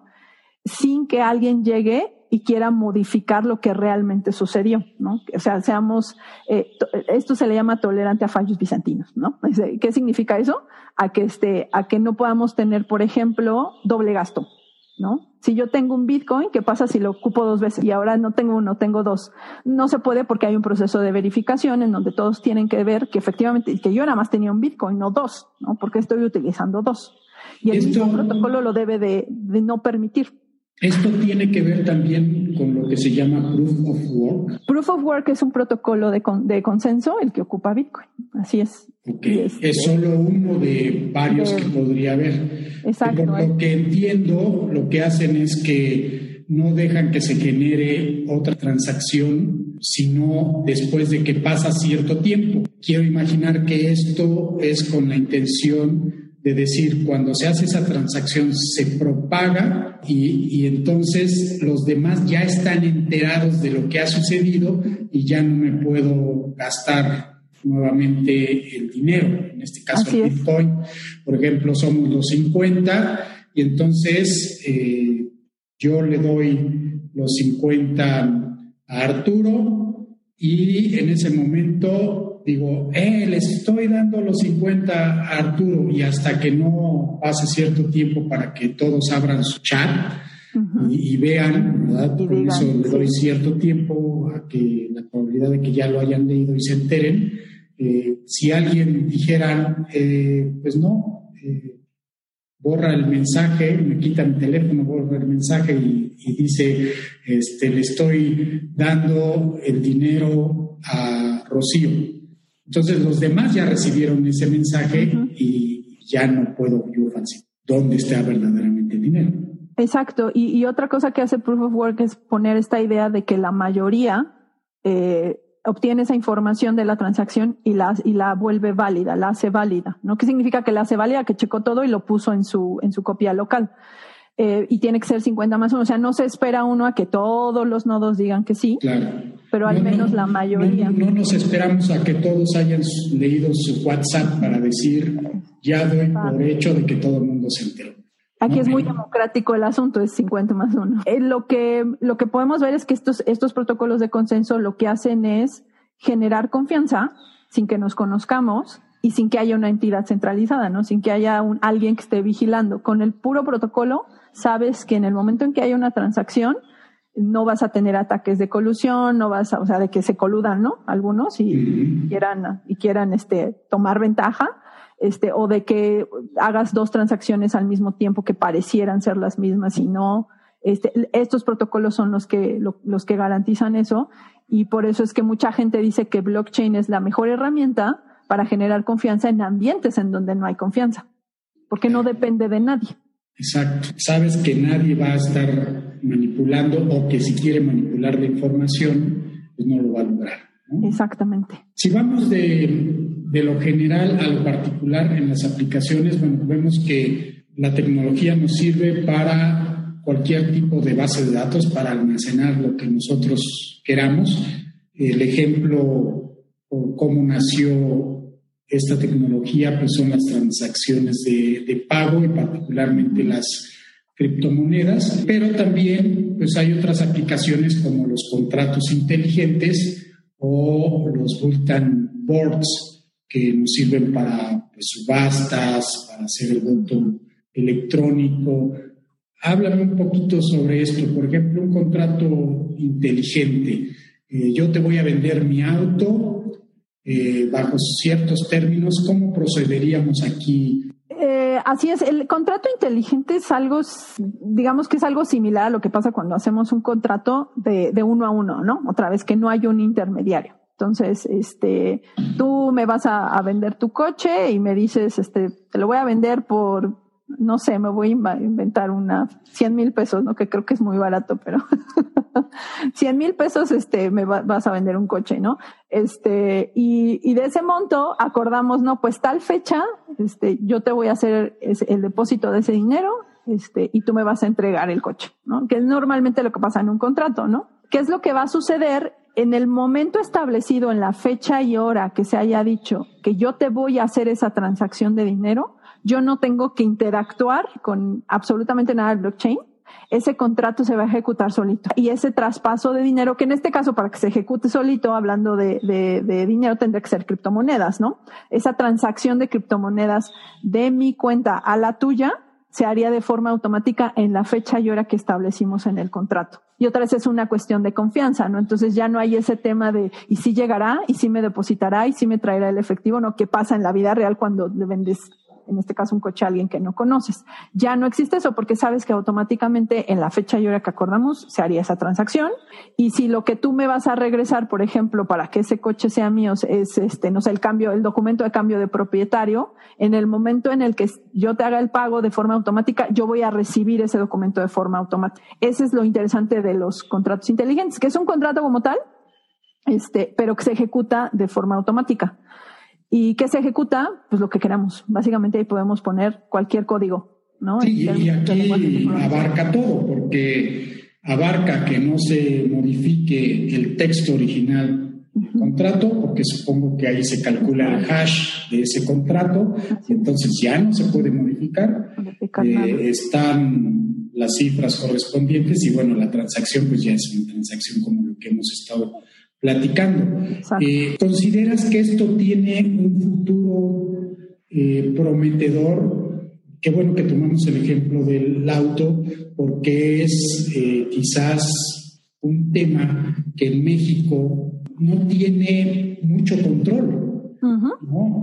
Sin que alguien llegue y quiera modificar lo que realmente sucedió, ¿no? O sea, seamos, eh, esto se le llama tolerante a fallos bizantinos, ¿no? ¿Qué significa eso? A que este, a que no podamos tener, por ejemplo, doble gasto, ¿no? Si yo tengo un Bitcoin, ¿qué pasa si lo ocupo dos veces? Y ahora no tengo uno, tengo dos. No se puede porque hay un proceso de verificación en donde todos tienen que ver que efectivamente, que yo nada más tenía un Bitcoin, no dos, ¿no? Porque estoy utilizando dos. Y el mismo protocolo lo debe de, de no permitir. Esto tiene que ver también con lo que se llama Proof of Work. Proof of Work es un protocolo de, con, de consenso, el que ocupa Bitcoin. Así es. Okay. Este, es solo uno de varios de, que podría haber. Exacto. Por lo que entiendo, lo que hacen es que no dejan que se genere otra transacción, sino después de que pasa cierto tiempo. Quiero imaginar que esto es con la intención de decir, cuando se hace esa transacción se propaga y, y, entonces los demás ya están enterados de lo que ha sucedido y ya no me puedo gastar nuevamente el dinero, en este caso Así el Bitcoin. Por ejemplo, somos los 50 y entonces eh, yo le doy los 50 a Arturo y en ese momento digo, eh, les estoy dando los 50 a Arturo y hasta que no pase cierto tiempo para que todos abran su chat uh -huh. y, y, vean, ¿verdad? Por eso le doy cierto tiempo a que la probabilidad de que ya lo hayan leído y se enteren. Eh, si alguien dijera, eh, pues no, eh, borra el mensaje, me quita mi teléfono, borra el mensaje y, y dice, este, le estoy dando el dinero a Rocío entonces los demás ya recibieron ese mensaje uh -huh. y ya no puedo yo fancy dónde está verdaderamente el dinero. Exacto. Y, y, otra cosa que hace Proof of Work es poner esta idea de que la mayoría eh, obtiene esa información de la transacción y la, y la vuelve válida, la hace válida. ¿No? ¿Qué significa que la hace válida? Que checó todo y lo puso en su, en su copia local. Eh, y tiene que ser 50 más 1. O sea, no se espera uno a que todos los nodos digan que sí, claro. pero al no, menos no, la mayoría. No, no, nos esperamos a que todos hayan leído su WhatsApp para decir, ya doy por hecho de que todo el mundo se enteró. Aquí es muy democrático el asunto, es 50 más 1. Eh, lo, que, lo que podemos ver es que estos, estos protocolos de consenso lo que hacen es generar confianza sin que nos conozcamos y sin que haya una entidad centralizada, ¿no? Sin que haya un, alguien que esté vigilando. Con el puro protocolo sabes que en el momento en que haya una transacción no vas a tener ataques de colusión, no vas a, o sea, de que se coludan, ¿no? Algunos y, y quieran, y quieran, este, tomar ventaja, este, o de que hagas dos transacciones al mismo tiempo que parecieran ser las mismas y no, este, estos protocolos son los que, lo, los que garantizan eso y por eso es que mucha gente dice que blockchain es la mejor herramienta para generar confianza en ambientes en donde no hay confianza, porque no depende de nadie. Exacto. Sabes que nadie va a estar manipulando o que si quiere manipular la información, pues no lo va a lograr. Exactamente. Si vamos de, de, lo general a lo particular en las aplicaciones, bueno, vemos que la tecnología nos sirve para cualquier tipo de base de datos, para almacenar lo que nosotros queramos. El ejemplo por cómo nació esta tecnología pues son las transacciones de, pago y particularmente las criptomonedas, pero también pues hay otras aplicaciones como los contratos inteligentes o los bulletin boards que nos sirven para pues, subastas, para hacer el voto electrónico. Háblame un poquito sobre esto. Por ejemplo, un contrato inteligente. Eh, yo te voy a vender mi auto eh, bajo ciertos términos. ¿Cómo procederíamos aquí? Eh, así es, el contrato inteligente es algo, digamos que es algo similar a lo que pasa cuando hacemos un contrato de, de uno a uno, ¿no? Otra vez que no hay un intermediario. Entonces, este, tú me vas a, a, vender tu coche y me dices, este, te lo voy a vender por no sé, me voy a inventar una 100 mil pesos, ¿no? Que creo que es muy barato, pero 100 mil pesos, este, me vas a vender un coche, ¿no? Este, y, y de ese monto acordamos, no, pues tal fecha, este, yo te voy a hacer el depósito de ese dinero, este, y tú me vas a entregar el coche, ¿no? Que es normalmente lo que pasa en un contrato, ¿no? ¿Qué es lo que va a suceder en el momento establecido, en la fecha y hora que se haya dicho que yo te voy a hacer esa transacción de dinero? Yo no tengo que interactuar con absolutamente nada del blockchain. Ese contrato se va a ejecutar solito. Y ese traspaso de dinero, que en este caso para que se ejecute solito, hablando de, de, dinero, tendría que ser criptomonedas, ¿no? Esa transacción de criptomonedas de mi cuenta a la tuya se haría de forma automática en la fecha y hora que establecimos en el contrato. Y otra vez es una cuestión de confianza, ¿no? Entonces ya no hay ese tema de, ¿y si llegará? ¿Y si me depositará? ¿Y si me traerá el efectivo? ¿No? ¿Qué pasa en la vida real cuando vendes en este caso un coche a alguien que no conoces. Ya no existe eso porque sabes que automáticamente en la fecha y hora que acordamos se haría esa transacción. Y si lo que tú me vas a regresar, por ejemplo, para que ese coche sea mío es este, no sé, el cambio, el documento de cambio de propietario, en el momento en el que yo te haga el pago de forma automática, yo voy a recibir ese documento de forma automática. Ese es lo interesante de los contratos inteligentes, que es un contrato como tal, este, pero que se ejecuta de forma automática. ¿Y qué se ejecuta? Pues lo que queramos. Básicamente ahí podemos poner cualquier código, ¿no? Sí, y aquí abarca todo, porque abarca que no se modifique el texto original del contrato, porque supongo que ahí se calcula el hash de ese contrato, y entonces ya no se puede modificar. Eh, están las cifras correspondientes y bueno, la transacción pues ya es una transacción como lo que hemos estado platicando. Eh, ¿Consideras que esto tiene un futuro eh, prometedor? Qué bueno que tomamos el ejemplo del auto, porque es eh, quizás un tema que en México no tiene mucho control.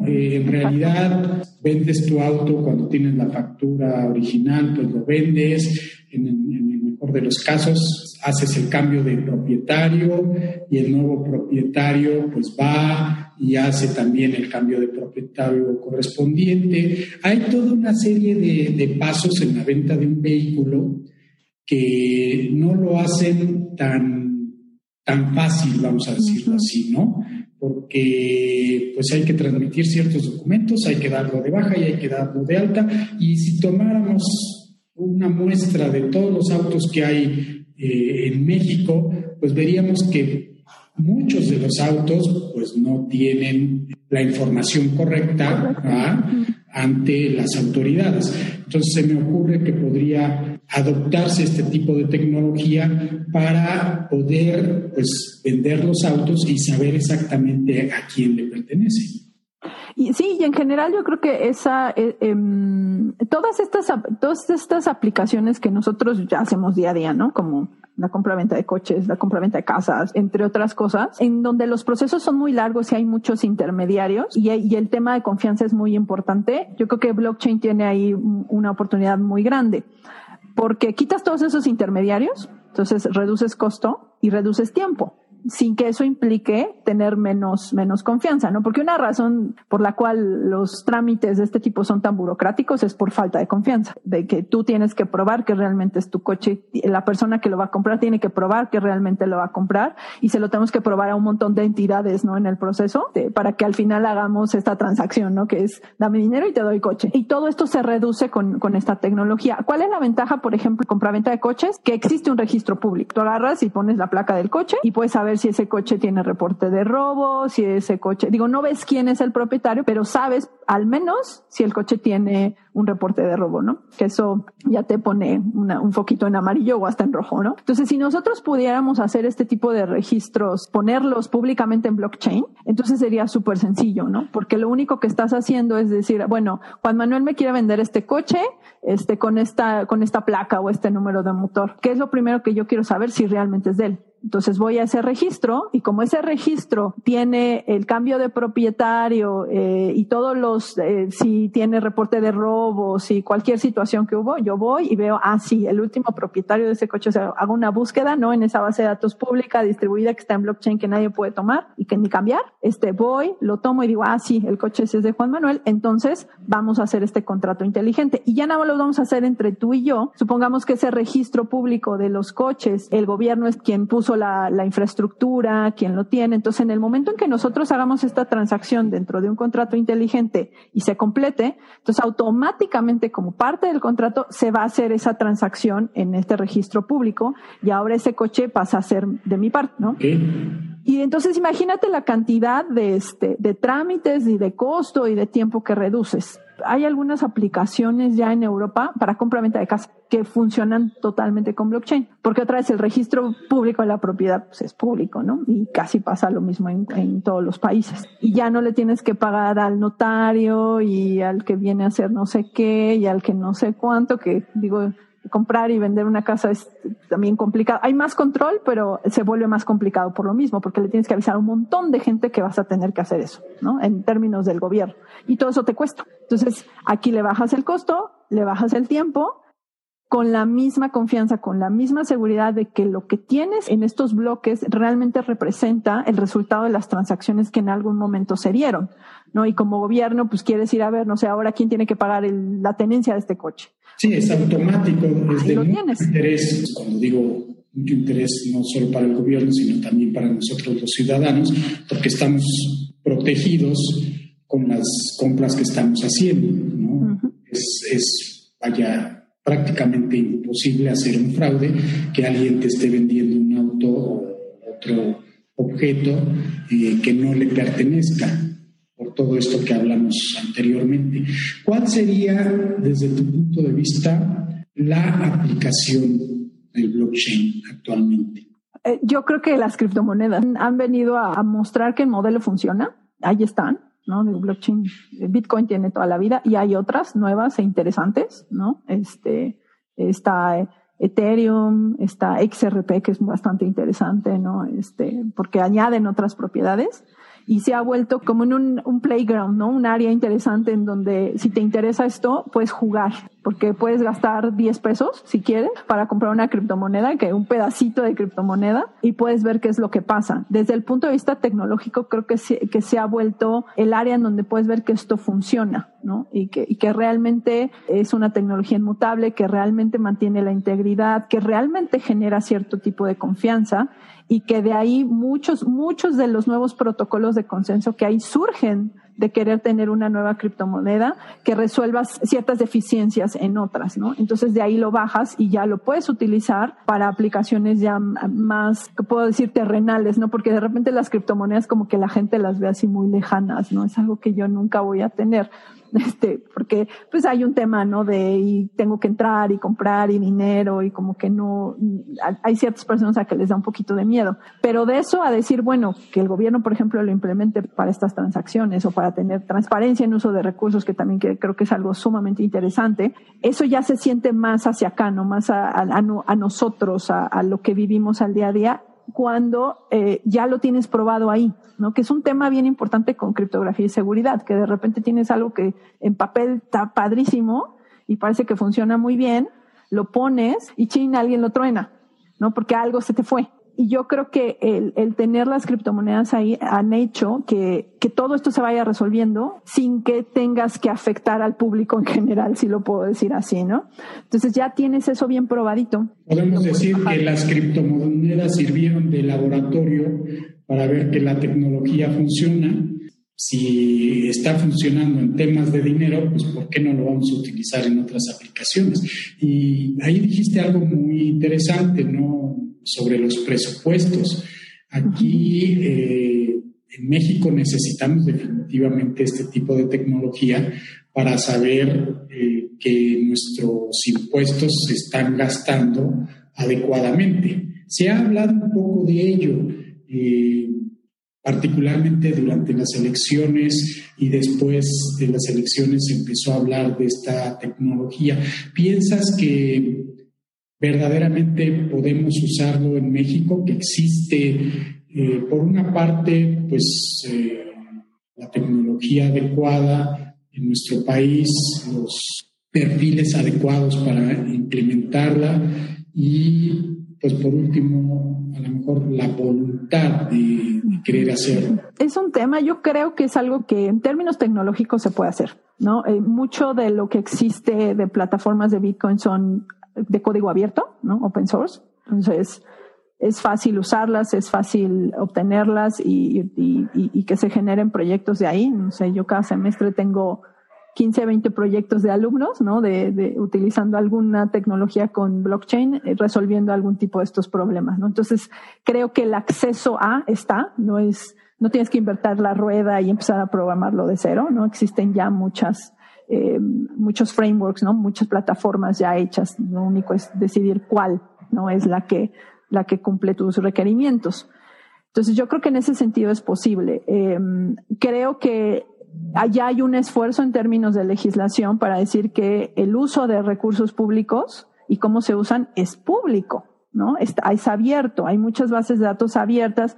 en realidad vendes tu auto cuando tienes la factura original, pues lo vendes, en, en el mejor de los casos haces el cambio de propietario y el nuevo propietario pues va y hace también el cambio de propietario correspondiente. Hay toda una serie de, pasos en la venta de un vehículo que no lo hacen tan, tan fácil, vamos a decirlo así, ¿no? Porque pues hay que transmitir ciertos documentos, hay que darlo de baja y hay que darlo de alta. Y si tomáramos una muestra de todos los autos que hay eh, en México, pues veríamos que muchos de los autos pues no tienen la información correcta ante las autoridades. Entonces se me ocurre que podría adoptarse este tipo de tecnología para poder pues vender los autos y saber exactamente a quién le pertenece. Y sí, y en general yo creo que esa, eh, em, todas estas, todas estas aplicaciones que nosotros ya hacemos día a día, ¿no? Como la compra-venta de coches, la compra-venta de casas, entre otras cosas, en donde los procesos son muy largos y hay muchos intermediarios y, y el tema de confianza es muy importante. Yo creo que blockchain tiene ahí una oportunidad muy grande porque quitas todos esos intermediarios, entonces reduces costo y reduces tiempo. Sin que eso implique tener menos, menos confianza, ¿no? Porque una razón por la cual los trámites de este tipo son tan burocráticos es por falta de confianza, de que tú tienes que probar que realmente es tu coche, la persona que lo va a comprar tiene que probar que realmente lo va a comprar y se lo tenemos que probar a un montón de entidades, ¿no? En el proceso, para que al final hagamos esta transacción, ¿no? Que es dame dinero y te doy coche. Y todo esto se reduce con, con esta tecnología. ¿Cuál es la ventaja, por ejemplo, compra-venta de coches? Que existe un registro público. Tú agarras y pones la placa del coche y puedes saber si ese coche tiene reporte de robo, si ese coche, digo, no ves quién es el propietario, pero sabes al menos si el coche tiene un reporte de robo, ¿no? Que eso ya te pone un foquito en amarillo o hasta en rojo, ¿no? Entonces, si nosotros pudiéramos hacer este tipo de registros, ponerlos públicamente en blockchain, entonces sería súper sencillo, ¿no? Porque lo único que estás haciendo es decir, bueno, Juan Manuel me quiere vender este coche, este, con esta, con esta placa o este número de motor. ¿Qué es lo primero que yo quiero saber si realmente es de él? Entonces voy a ese registro y como ese registro tiene el cambio de propietario eh, y todos los, eh, si tiene reporte de robo, si cualquier situación que hubo, yo voy y veo, ah, sí, el último propietario de ese coche, o sea, hago una búsqueda, ¿no? En esa base de datos pública, distribuida, que está en blockchain, que nadie puede tomar y que ni cambiar. Este, voy, lo tomo y digo, ah, sí, el coche es de Juan Manuel, entonces vamos a hacer este contrato inteligente. Y ya nada más lo vamos a hacer entre tú y yo. Supongamos que ese registro público de los coches, el gobierno es quien puso la, infraestructura, quien lo tiene. Entonces, en el momento en que nosotros hagamos esta transacción dentro de un contrato inteligente y se complete, entonces automáticamente como parte del contrato se va a hacer esa transacción en este registro público y ahora ese coche pasa a ser de mi parte, ¿no? Y entonces imagínate la cantidad de, este, de trámites y de costo y de tiempo que reduces hay algunas aplicaciones ya en Europa para compra-venta de casa que funcionan totalmente con blockchain, porque otra vez el registro público de la propiedad pues, es público, ¿no? Y casi pasa lo mismo en, en, todos los países. Y ya no le tienes que pagar al notario y al que viene a hacer no sé qué y al que no sé cuánto, que digo, comprar y vender una casa es también complicado. Hay más control, pero se vuelve más complicado por lo mismo, porque le tienes que avisar a un montón de gente que vas a tener que hacer eso, ¿no? En términos del gobierno. Y todo eso te cuesta. Entonces, aquí le bajas el costo, le bajas el tiempo, con la misma confianza, con la misma seguridad de que lo que tienes en estos bloques realmente representa el resultado de las transacciones que en algún momento se dieron, ¿no? Y como gobierno, pues quieres ir a ver, no sé, ahora quién tiene que pagar la tenencia de este coche Sí, es automático, es de mucho interés, cuando digo mucho interés no solo para el gobierno, sino también para nosotros los ciudadanos, porque estamos protegidos con las compras que estamos haciendo. ¿no? es, es, vaya, prácticamente imposible hacer un fraude, que alguien te esté vendiendo un auto o otro objeto eh, que no le pertenezca por todo esto que hablamos anteriormente. ¿Cuál sería, desde tu punto de vista, la aplicación del blockchain actualmente? Eh, yo creo que las criptomonedas han venido a mostrar que el modelo funciona. Ahí están, ¿no? El blockchain, Bitcoin tiene toda la vida y hay otras nuevas e interesantes, ¿no? Este, está Ethereum, está XRP, que es bastante interesante, ¿no? Este, porque añaden otras propiedades y se ha vuelto como en un, un, playground, ¿no? Un área interesante en donde si te interesa esto, puedes jugar, porque puedes gastar 10 pesos, si quieres, para comprar una criptomoneda, que un pedacito de criptomoneda, y puedes ver qué es lo que pasa. Desde el punto de vista tecnológico, creo que se, que se ha vuelto el área en donde puedes ver que esto funciona, ¿no? Y que realmente es una tecnología inmutable, que realmente mantiene la integridad, que realmente genera cierto tipo de confianza y que de ahí muchos, muchos de los nuevos protocolos de consenso que ahí surgen de querer tener una nueva criptomoneda que resuelva ciertas deficiencias en otras, ¿no? Entonces de ahí lo bajas y ya lo puedes utilizar para aplicaciones ya más, que puedo decir, terrenales, ¿no? Porque de repente las criptomonedas como que la gente las ve así muy lejanas, ¿no? Es algo que yo nunca voy a tener. este, porque pues hay un tema, ¿no? De y tengo que entrar y comprar y dinero y como que no, hay ciertas personas a que les da un poquito de miedo. Pero de eso a decir, bueno, que el gobierno, por ejemplo, lo implemente para estas transacciones o para tener transparencia en uso de recursos, que también creo que es algo sumamente interesante, eso ya se siente más hacia acá, ¿no? Más a, a, nosotros, a, a lo que vivimos al día a día cuando eh, ya lo tienes probado ahí, ¿no? Que es un tema bien importante con criptografía y seguridad, que de repente tienes algo que en papel está padrísimo y parece que funciona muy bien, lo pones y chin, alguien lo truena, ¿no? Porque algo se te fue. Y yo creo que el, el, tener las criptomonedas ahí han hecho que, que todo esto se vaya resolviendo sin que tengas que afectar al público en general, si lo puedo decir así, ¿no? Entonces ya tienes eso bien probadito. Podemos decir que las criptomonedas sirvieron de laboratorio para ver que la tecnología funciona. Si está funcionando en temas de dinero, pues ¿por qué no lo vamos a utilizar en otras aplicaciones? Y ahí dijiste algo muy interesante, ¿no? Sobre los presupuestos. Aquí eh, en México necesitamos definitivamente este tipo de tecnología para saber eh, que nuestros impuestos se están gastando adecuadamente. Se ha hablado un poco de ello. Eh, particularmente durante las elecciones y después de las elecciones se empezó a hablar de esta tecnología. ¿Piensas que verdaderamente podemos usarlo en México, que existe, eh, por una parte, pues eh, la tecnología adecuada en nuestro país, los perfiles adecuados para implementarla y, pues por último, a lo mejor la voluntad de querer hacer. Es un tema, yo creo que es algo que en términos tecnológicos se puede hacer, ¿no? Eh, mucho de lo que existe de plataformas de Bitcoin son de código abierto, ¿no? Open source. Entonces, es fácil usarlas, es fácil obtenerlas y, que se generen proyectos de ahí. No sé, yo cada semestre tengo 15, 20 proyectos de alumnos, ¿no? De, de, utilizando alguna tecnología con blockchain, eh, resolviendo algún tipo de estos problemas, ¿no? Entonces, creo que el acceso a está, no es, no tienes que invertir la rueda y empezar a programarlo de cero, ¿no? Existen ya muchas, eh, muchos frameworks, ¿no? Muchas plataformas ya hechas. Lo único es decidir cuál, ¿no? Es la que, la que cumple tus requerimientos. Entonces, yo creo que en ese sentido es posible. Eh, creo que allá hay un esfuerzo en términos de legislación para decir que el uso de recursos públicos y cómo se usan es público, ¿no? Es, es abierto, hay muchas bases de datos abiertas.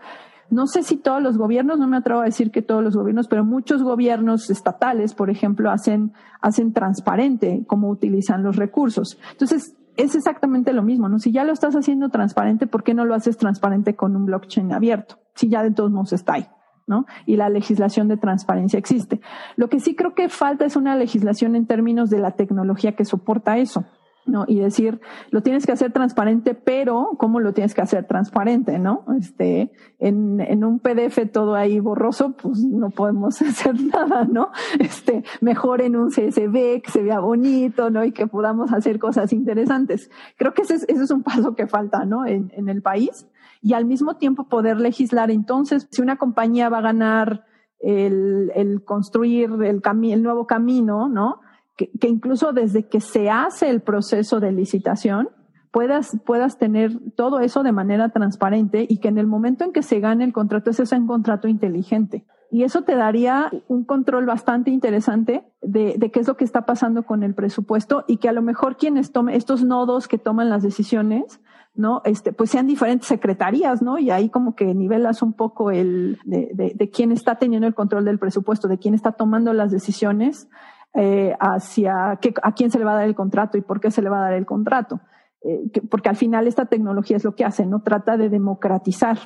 No sé si todos los gobiernos, no me atrevo a decir que todos los gobiernos, pero muchos gobiernos estatales, por ejemplo, hacen, hacen transparente cómo utilizan los recursos. Entonces, es exactamente lo mismo, ¿no? Si ya lo estás haciendo transparente, ¿por qué no lo haces transparente con un blockchain abierto? Si ya de todos modos está ahí. ¿no? Y la legislación de transparencia existe. Lo que sí creo que falta es una legislación en términos de la tecnología que soporta eso. ¿No? Y decir, lo tienes que hacer transparente, pero ¿cómo lo tienes que hacer transparente, no? Este, en, en un PDF todo ahí borroso, pues no podemos hacer nada, ¿no? Este, mejor en un CSV que se vea bonito, ¿no? Y que podamos hacer cosas interesantes. Creo que ese es, ese es un paso que falta, ¿no? En, en el país y al mismo tiempo poder legislar. Entonces, si una compañía va a ganar el, el construir el, el nuevo camino, ¿no? Que, incluso desde que se hace el proceso de licitación, puedas, puedas tener todo eso de manera transparente y que en el momento en que se gane el contrato, ese sea un contrato inteligente. Y eso te daría un control bastante interesante de, de, qué es lo que está pasando con el presupuesto y que a lo mejor quienes tomen, estos nodos que toman las decisiones, ¿no? Este, pues sean diferentes secretarías, ¿no? Y ahí como que nivelas un poco el de quién está teniendo el control del presupuesto, de quién está tomando las decisiones eh, hacia qué, a quién se le va a dar el contrato y por qué se le va a dar el contrato. Eh, que, porque al final esta tecnología es lo que hace, ¿no? Trata de democratizar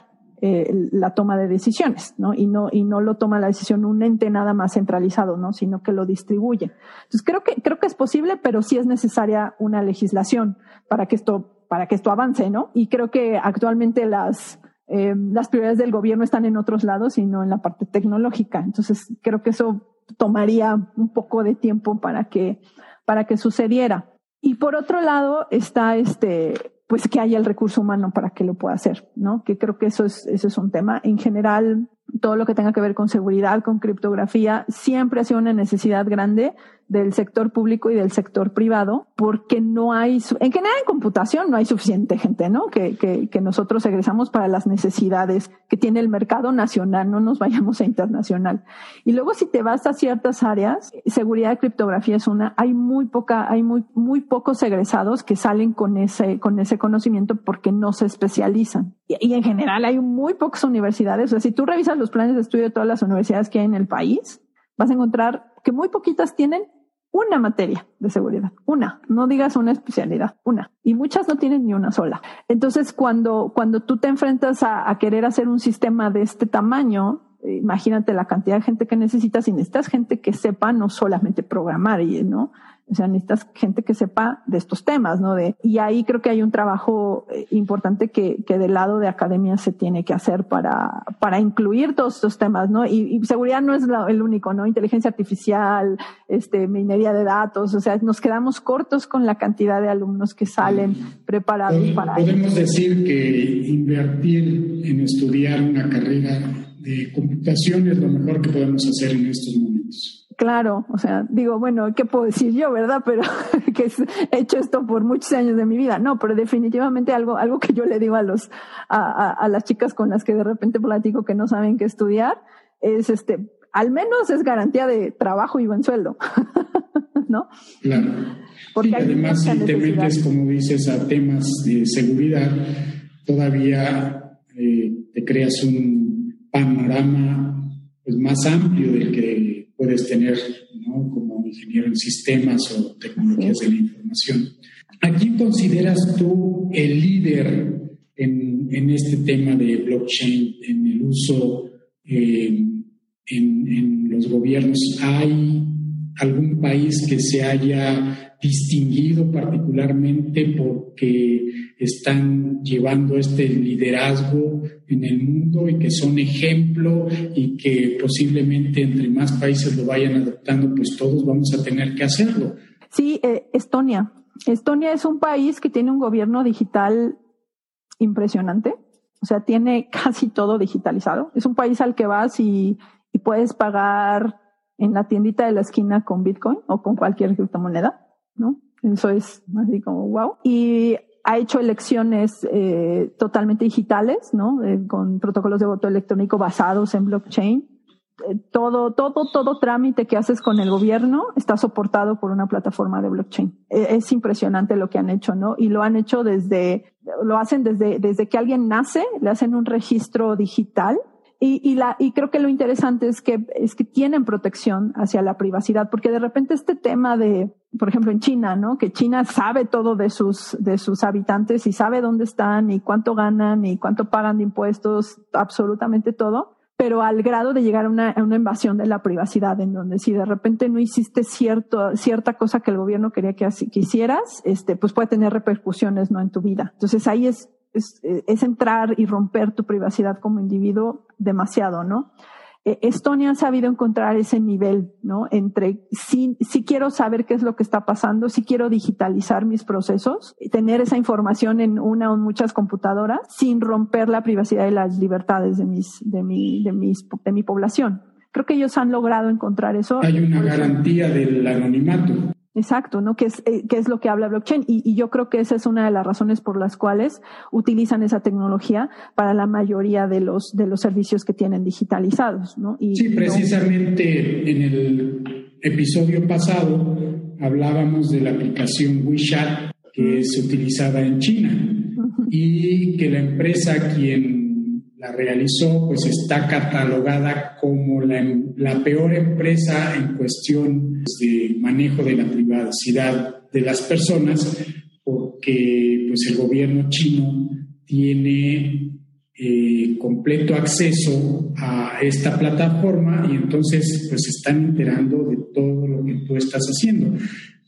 eh, la toma de decisiones, ¿no? Y no, y no lo toma la decisión un ente nada más centralizado, ¿no? Sino que lo distribuye. Entonces creo que, creo que es posible, pero sí es necesaria una legislación para que esto para que esto avance, ¿no? Y creo que actualmente las, eh, las prioridades del gobierno están en otros lados y no en la parte tecnológica. Entonces, creo que eso tomaría un poco de tiempo para que, para que sucediera. Y por otro lado está este, pues que haya el recurso humano para que lo pueda hacer, ¿no? Que creo que eso es, eso es un tema. En general, todo lo que tenga que ver con seguridad, con criptografía, siempre ha sido una necesidad grande del sector público y del sector privado, porque no hay, en general en computación no hay suficiente gente, ¿no? Que, que, que, nosotros egresamos para las necesidades que tiene el mercado nacional, no nos vayamos a internacional. Y luego si te vas a ciertas áreas, seguridad de criptografía es una, hay muy poca, hay muy, muy pocos egresados que salen con ese, con ese conocimiento porque no se especializan. Y, y en general hay muy pocas universidades, o sea, si tú revisas los planes de estudio de todas las universidades que hay en el país, vas a encontrar que muy poquitas tienen una materia de seguridad, una, no digas una especialidad, una. Y muchas no tienen ni una sola. Entonces, cuando, cuando tú te enfrentas a, a querer hacer un sistema de este tamaño, imagínate la cantidad de gente que necesitas y necesitas gente que sepa no solamente programar, ¿no? O sea, necesitas gente que sepa de estos temas, ¿no? De, y ahí creo que hay un trabajo eh, importante que, que del lado de academia se tiene que hacer para, para incluir todos estos temas, ¿no? Y, seguridad no es el único, ¿no? Inteligencia artificial, este, minería de datos, o sea, nos quedamos cortos con la cantidad de alumnos que salen preparados para Podemos decir que invertir en estudiar una carrera de computación es lo mejor que podemos hacer en estos momentos. Claro, o sea, digo, bueno, ¿qué puedo decir yo, verdad? Pero que he hecho esto por muchos años de mi vida. No, pero definitivamente algo, algo que yo le digo a los, a, a, las chicas con las que de repente platico que no saben qué estudiar, es este, al menos es garantía de trabajo y buen sueldo. ¿No? Claro. Porque además, si te metes, como dices, a temas de seguridad, todavía eh, te creas un panorama pues, más amplio del que puedes tener ¿no? como ingeniero en sistemas o tecnologías de la información. ¿A quién consideras tú el líder en, en este tema de blockchain, en el uso eh, en, en los gobiernos? ¿Hay algún país que se haya distinguido particularmente porque están llevando este liderazgo en el mundo y que son ejemplo y que posiblemente entre más países lo vayan adoptando, pues todos vamos a tener que hacerlo. Sí, eh, Estonia. Estonia es un país que tiene un gobierno digital impresionante. O sea, tiene casi todo digitalizado. Es un país al que vas y, y puedes pagar en la tiendita de la esquina con Bitcoin o con cualquier criptomoneda. ¿No? Eso es así como wow. Y ha hecho elecciones eh, totalmente digitales, ¿no? Eh, con protocolos de voto electrónico basados en blockchain. Eh, todo, todo, todo trámite que haces con el gobierno está soportado por una plataforma de blockchain. E, es impresionante lo que han hecho, ¿no? Y lo han hecho desde, lo hacen desde, desde que alguien nace, le hacen un registro digital y, y, la, y creo que lo interesante es que, es que tienen protección hacia la privacidad, porque de repente este tema de, por ejemplo, en China, ¿no? Que China sabe todo de sus, de sus habitantes y sabe dónde están y cuánto ganan y cuánto pagan de impuestos, absolutamente todo, pero al grado de llegar a una, a una invasión de la privacidad, en donde si de repente no hiciste cierto, cierta cosa que el gobierno quería que, que hicieras, este, pues puede tener repercusiones, ¿no? En tu vida. Entonces ahí es es, es, entrar y romper tu privacidad como individuo demasiado, ¿no? Eh, Estonia ha sabido encontrar ese nivel, ¿no? Entre si, si quiero saber qué es lo que está pasando, si quiero digitalizar mis procesos, tener esa información en una o muchas computadoras sin romper la privacidad y las libertades de mis, de mi, de mis, de mi población. Creo que ellos han logrado encontrar eso. Hay una garantía del anonimato. Exacto, ¿no? Que es, eh, que es lo que habla blockchain. Y, y, yo creo que esa es una de las razones por las cuales utilizan esa tecnología para la mayoría de los, de los servicios que tienen digitalizados, ¿no? Y, sí, precisamente en el episodio pasado hablábamos de la aplicación WeChat que se utilizaba en China y que la empresa quien la realizó, pues está catalogada como la, la, peor empresa en cuestión de manejo de la privacidad de las personas, porque pues el gobierno chino tiene eh, completo acceso a esta plataforma y entonces pues están enterando de todo lo que tú estás haciendo.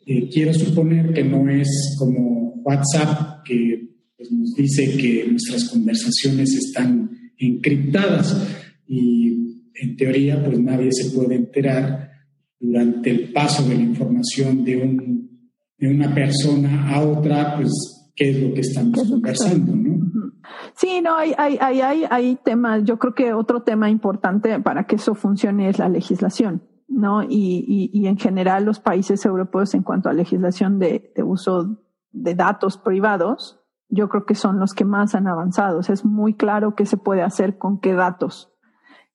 Eh, quiero suponer que no es como WhatsApp que pues, nos dice que nuestras conversaciones están encriptadas y en teoría pues nadie se puede enterar durante el paso de la información de, un, de una persona a otra pues qué es lo que estamos conversando, ¿no? Sí, no, hay, hay, hay, hay, temas, yo creo que otro tema importante para que eso funcione es la legislación, ¿no? Y, y, y en general los países europeos en cuanto a legislación de, de uso de datos privados, yo creo que son los que más han avanzado. es muy claro qué se puede hacer con qué datos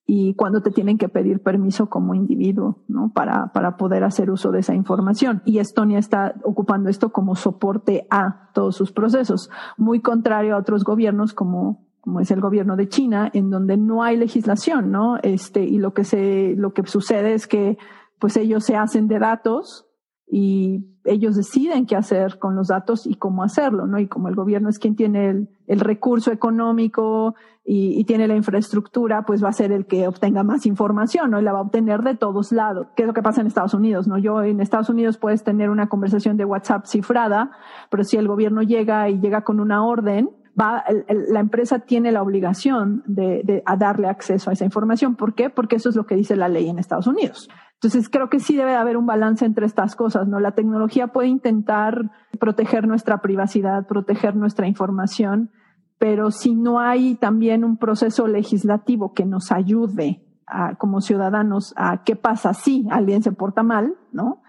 y cuándo te tienen que pedir permiso como individuo, ¿no? Para, para poder hacer uso de esa información. Y Estonia está ocupando esto como soporte a todos sus procesos, muy contrario a otros gobiernos como, como es el gobierno de China, en donde no hay legislación, ¿no? Este, y lo que se, lo que sucede es que, pues ellos se hacen de datos y ellos deciden qué hacer con los datos y cómo hacerlo, ¿no? Y como el gobierno es quien tiene el, recurso económico y, tiene la infraestructura, pues va a ser el que obtenga más información, ¿no? Y la va a obtener de todos lados. ¿Qué es lo que pasa en Estados Unidos, no? Yo en Estados Unidos puedes tener una conversación de WhatsApp cifrada, pero si el gobierno llega y llega con una orden, va, la empresa tiene la obligación de, de darle acceso a esa información. ¿Por qué? Porque eso es lo que dice la ley en Estados Unidos. Entonces creo que sí debe haber un balance entre estas cosas, ¿no? La tecnología puede intentar proteger nuestra privacidad, proteger nuestra información, pero si no hay también un proceso legislativo que nos ayude a, como ciudadanos a qué pasa si alguien se porta mal, ¿no?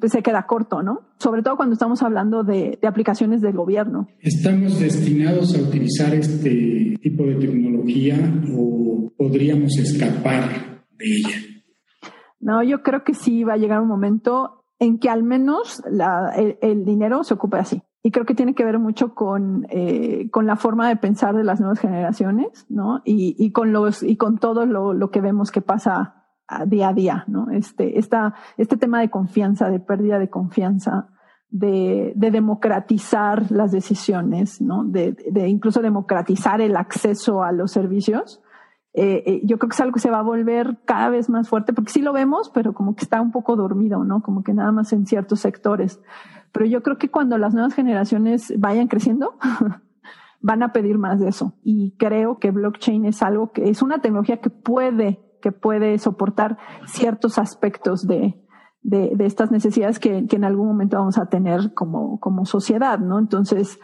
Pues se queda corto, ¿no? Sobre todo cuando estamos hablando de, de aplicaciones del gobierno. ¿Estamos destinados a utilizar este tipo de tecnología o podríamos escapar de ella? No, yo creo que sí va a llegar un momento en que al menos el, dinero se ocupe así. Y creo que tiene que ver mucho con, eh, con la forma de pensar de las nuevas generaciones, ¿no? Y, con los, y con todo lo, que vemos que pasa día a día, ¿no? Este, esta, este tema de confianza, de pérdida de confianza, de, de democratizar las decisiones, ¿no? De, de incluso democratizar el acceso a los servicios, eh, eh, yo creo que es algo que se va a volver cada vez más fuerte, porque sí lo vemos, pero como que está un poco dormido, ¿no? Como que nada más en ciertos sectores. Pero yo creo que cuando las nuevas generaciones vayan creciendo, van a pedir más de eso. Y creo que blockchain es algo que es una tecnología que puede, que puede soportar ciertos aspectos de, de, de estas necesidades que, que, en algún momento vamos a tener como, como sociedad, ¿no? Entonces,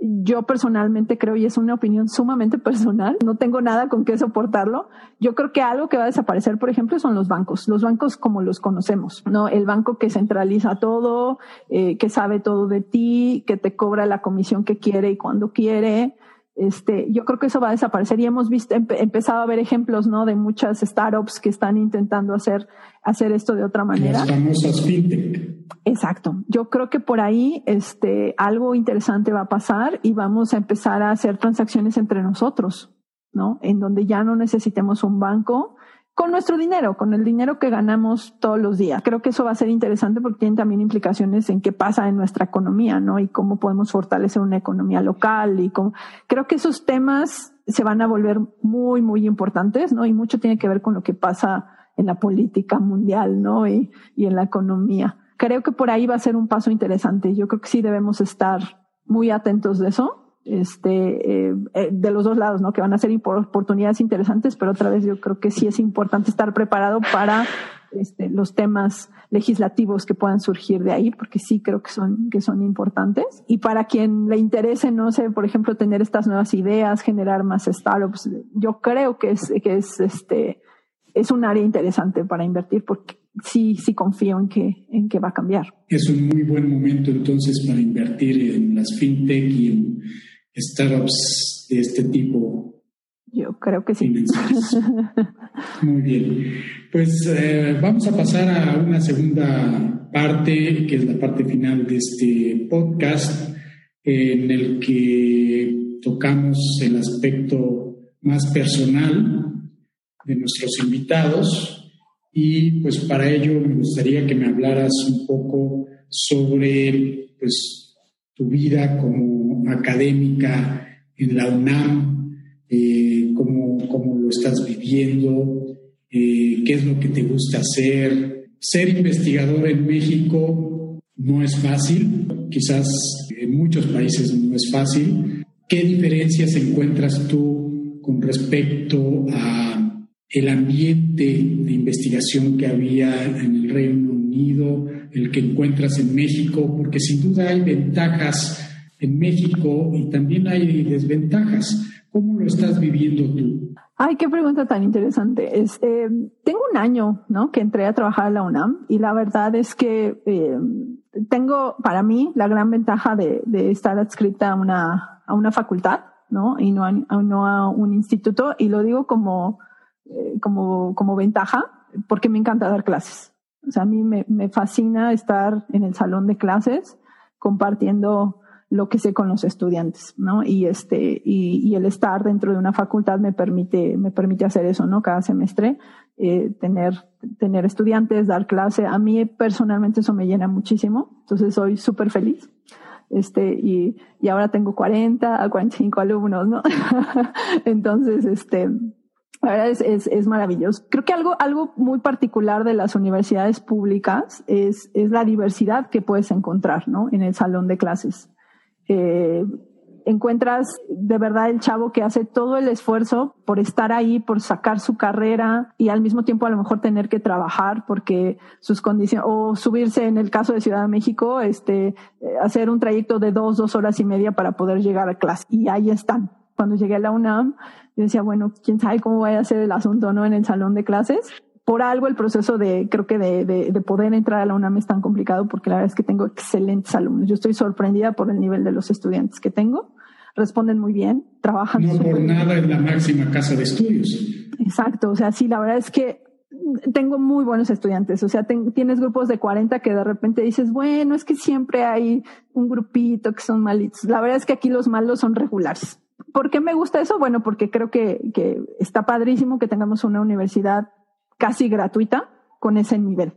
yo personalmente creo, y es una opinión sumamente personal, no tengo nada con qué soportarlo. Yo creo que algo que va a desaparecer, por ejemplo, son los bancos, los bancos como los conocemos, ¿no? El banco que centraliza todo, eh, que sabe todo de ti, que te cobra la comisión que quiere y cuando quiere, este, yo creo que eso va a desaparecer y hemos visto, empezado a ver ejemplos, ¿no? De muchas startups que están intentando hacer, hacer esto de otra manera. Las famosas fintech. Exacto. Yo creo que por ahí, este, algo interesante va a pasar y vamos a empezar a hacer transacciones entre nosotros, ¿no? En donde ya no necesitemos un banco, con nuestro dinero, con el dinero que ganamos todos los días. Creo que eso va a ser interesante porque tiene también implicaciones en qué pasa en nuestra economía, ¿no? Y cómo podemos fortalecer una economía local y cómo... Creo que esos temas se van a volver muy, muy importantes, ¿no? Y mucho tiene que ver con lo que pasa en la política mundial, ¿no? Y, y en la economía. Creo que por ahí va a ser un paso interesante. Yo creo que sí debemos estar muy atentos de eso este, eh, eh, de los dos lados, ¿no? Que van a ser oportunidades interesantes, pero otra vez yo creo que sí es importante estar preparado para este, los temas legislativos que puedan surgir de ahí, porque sí creo que son, que son importantes. Y para quien le interese, no sé, por ejemplo, tener estas nuevas ideas, generar más startups, yo creo que es, que es, este, es un área interesante para invertir porque sí, sí confío en que, en que va a cambiar. Es un muy buen momento entonces para invertir en las fintech y en startups de este tipo. Yo creo que sí. Muy bien. Pues eh, vamos a pasar a una segunda parte, que es la parte final de este podcast, en el que tocamos el aspecto más personal de nuestros invitados. Y pues para ello me gustaría que me hablaras un poco sobre pues, tu vida como académica en la UNAM, eh, cómo, cómo, lo estás viviendo, eh, qué es lo que te gusta hacer. Ser investigador en México no es fácil, quizás en muchos países no es fácil. ¿Qué diferencias encuentras tú con respecto a el ambiente de investigación que había en el Reino El que encuentras en México? Porque sin duda hay ventajas en México y también hay desventajas. ¿Cómo lo estás viviendo tú? Ay, qué pregunta tan interesante. Este, tengo un año, ¿no? Que entré a trabajar en la UNAM y la verdad es que eh, tengo para mí la gran ventaja de, estar adscrita a una, a una facultad, ¿no? Y no a, no a un instituto y lo digo como, eh, como, como ventaja porque me encanta dar clases. O sea, a mí me, me fascina estar en el salón de clases compartiendo lo que sé con los estudiantes, ¿no? Y este, y, y, el estar dentro de una facultad me permite, me permite hacer eso, ¿no? Cada semestre. eh, tener, tener estudiantes, dar clase. A mí personalmente eso me llena muchísimo, entonces soy súper feliz. Este, y, y ahora tengo 40 a 45 alumnos, ¿no? entonces, este, la verdad es, maravilloso. Creo que algo, algo muy particular de las universidades públicas es, es la diversidad que puedes encontrar, ¿no? En el salón de clases. Eh, encuentras de verdad el chavo que hace todo el esfuerzo por estar ahí, por sacar su carrera y al mismo tiempo a lo mejor tener que trabajar porque sus condiciones, o subirse en el caso de Ciudad de México, este, eh, hacer un trayecto de dos, dos horas y media para poder llegar a clase. Y ahí están. Cuando llegué a la UNAM, yo decía, bueno, quién sabe cómo vaya a ser el asunto, ¿no? En el salón de clases por algo el proceso de, creo que de, de, poder entrar a la UNAM es tan complicado porque la verdad es que tengo excelentes alumnos. Yo estoy sorprendida por el nivel de los estudiantes que tengo. Responden muy bien, trabajan. No por nada es la máxima casa de estudios. Exacto. O sea, sí, la verdad es que tengo muy buenos estudiantes. O sea, tienes grupos de 40 que de repente dices, bueno, es que siempre hay un grupito que son malitos. La verdad es que aquí los malos son regulares. ¿Por qué me gusta eso? Bueno, porque creo que, que está padrísimo que tengamos una universidad casi gratuita con ese nivel,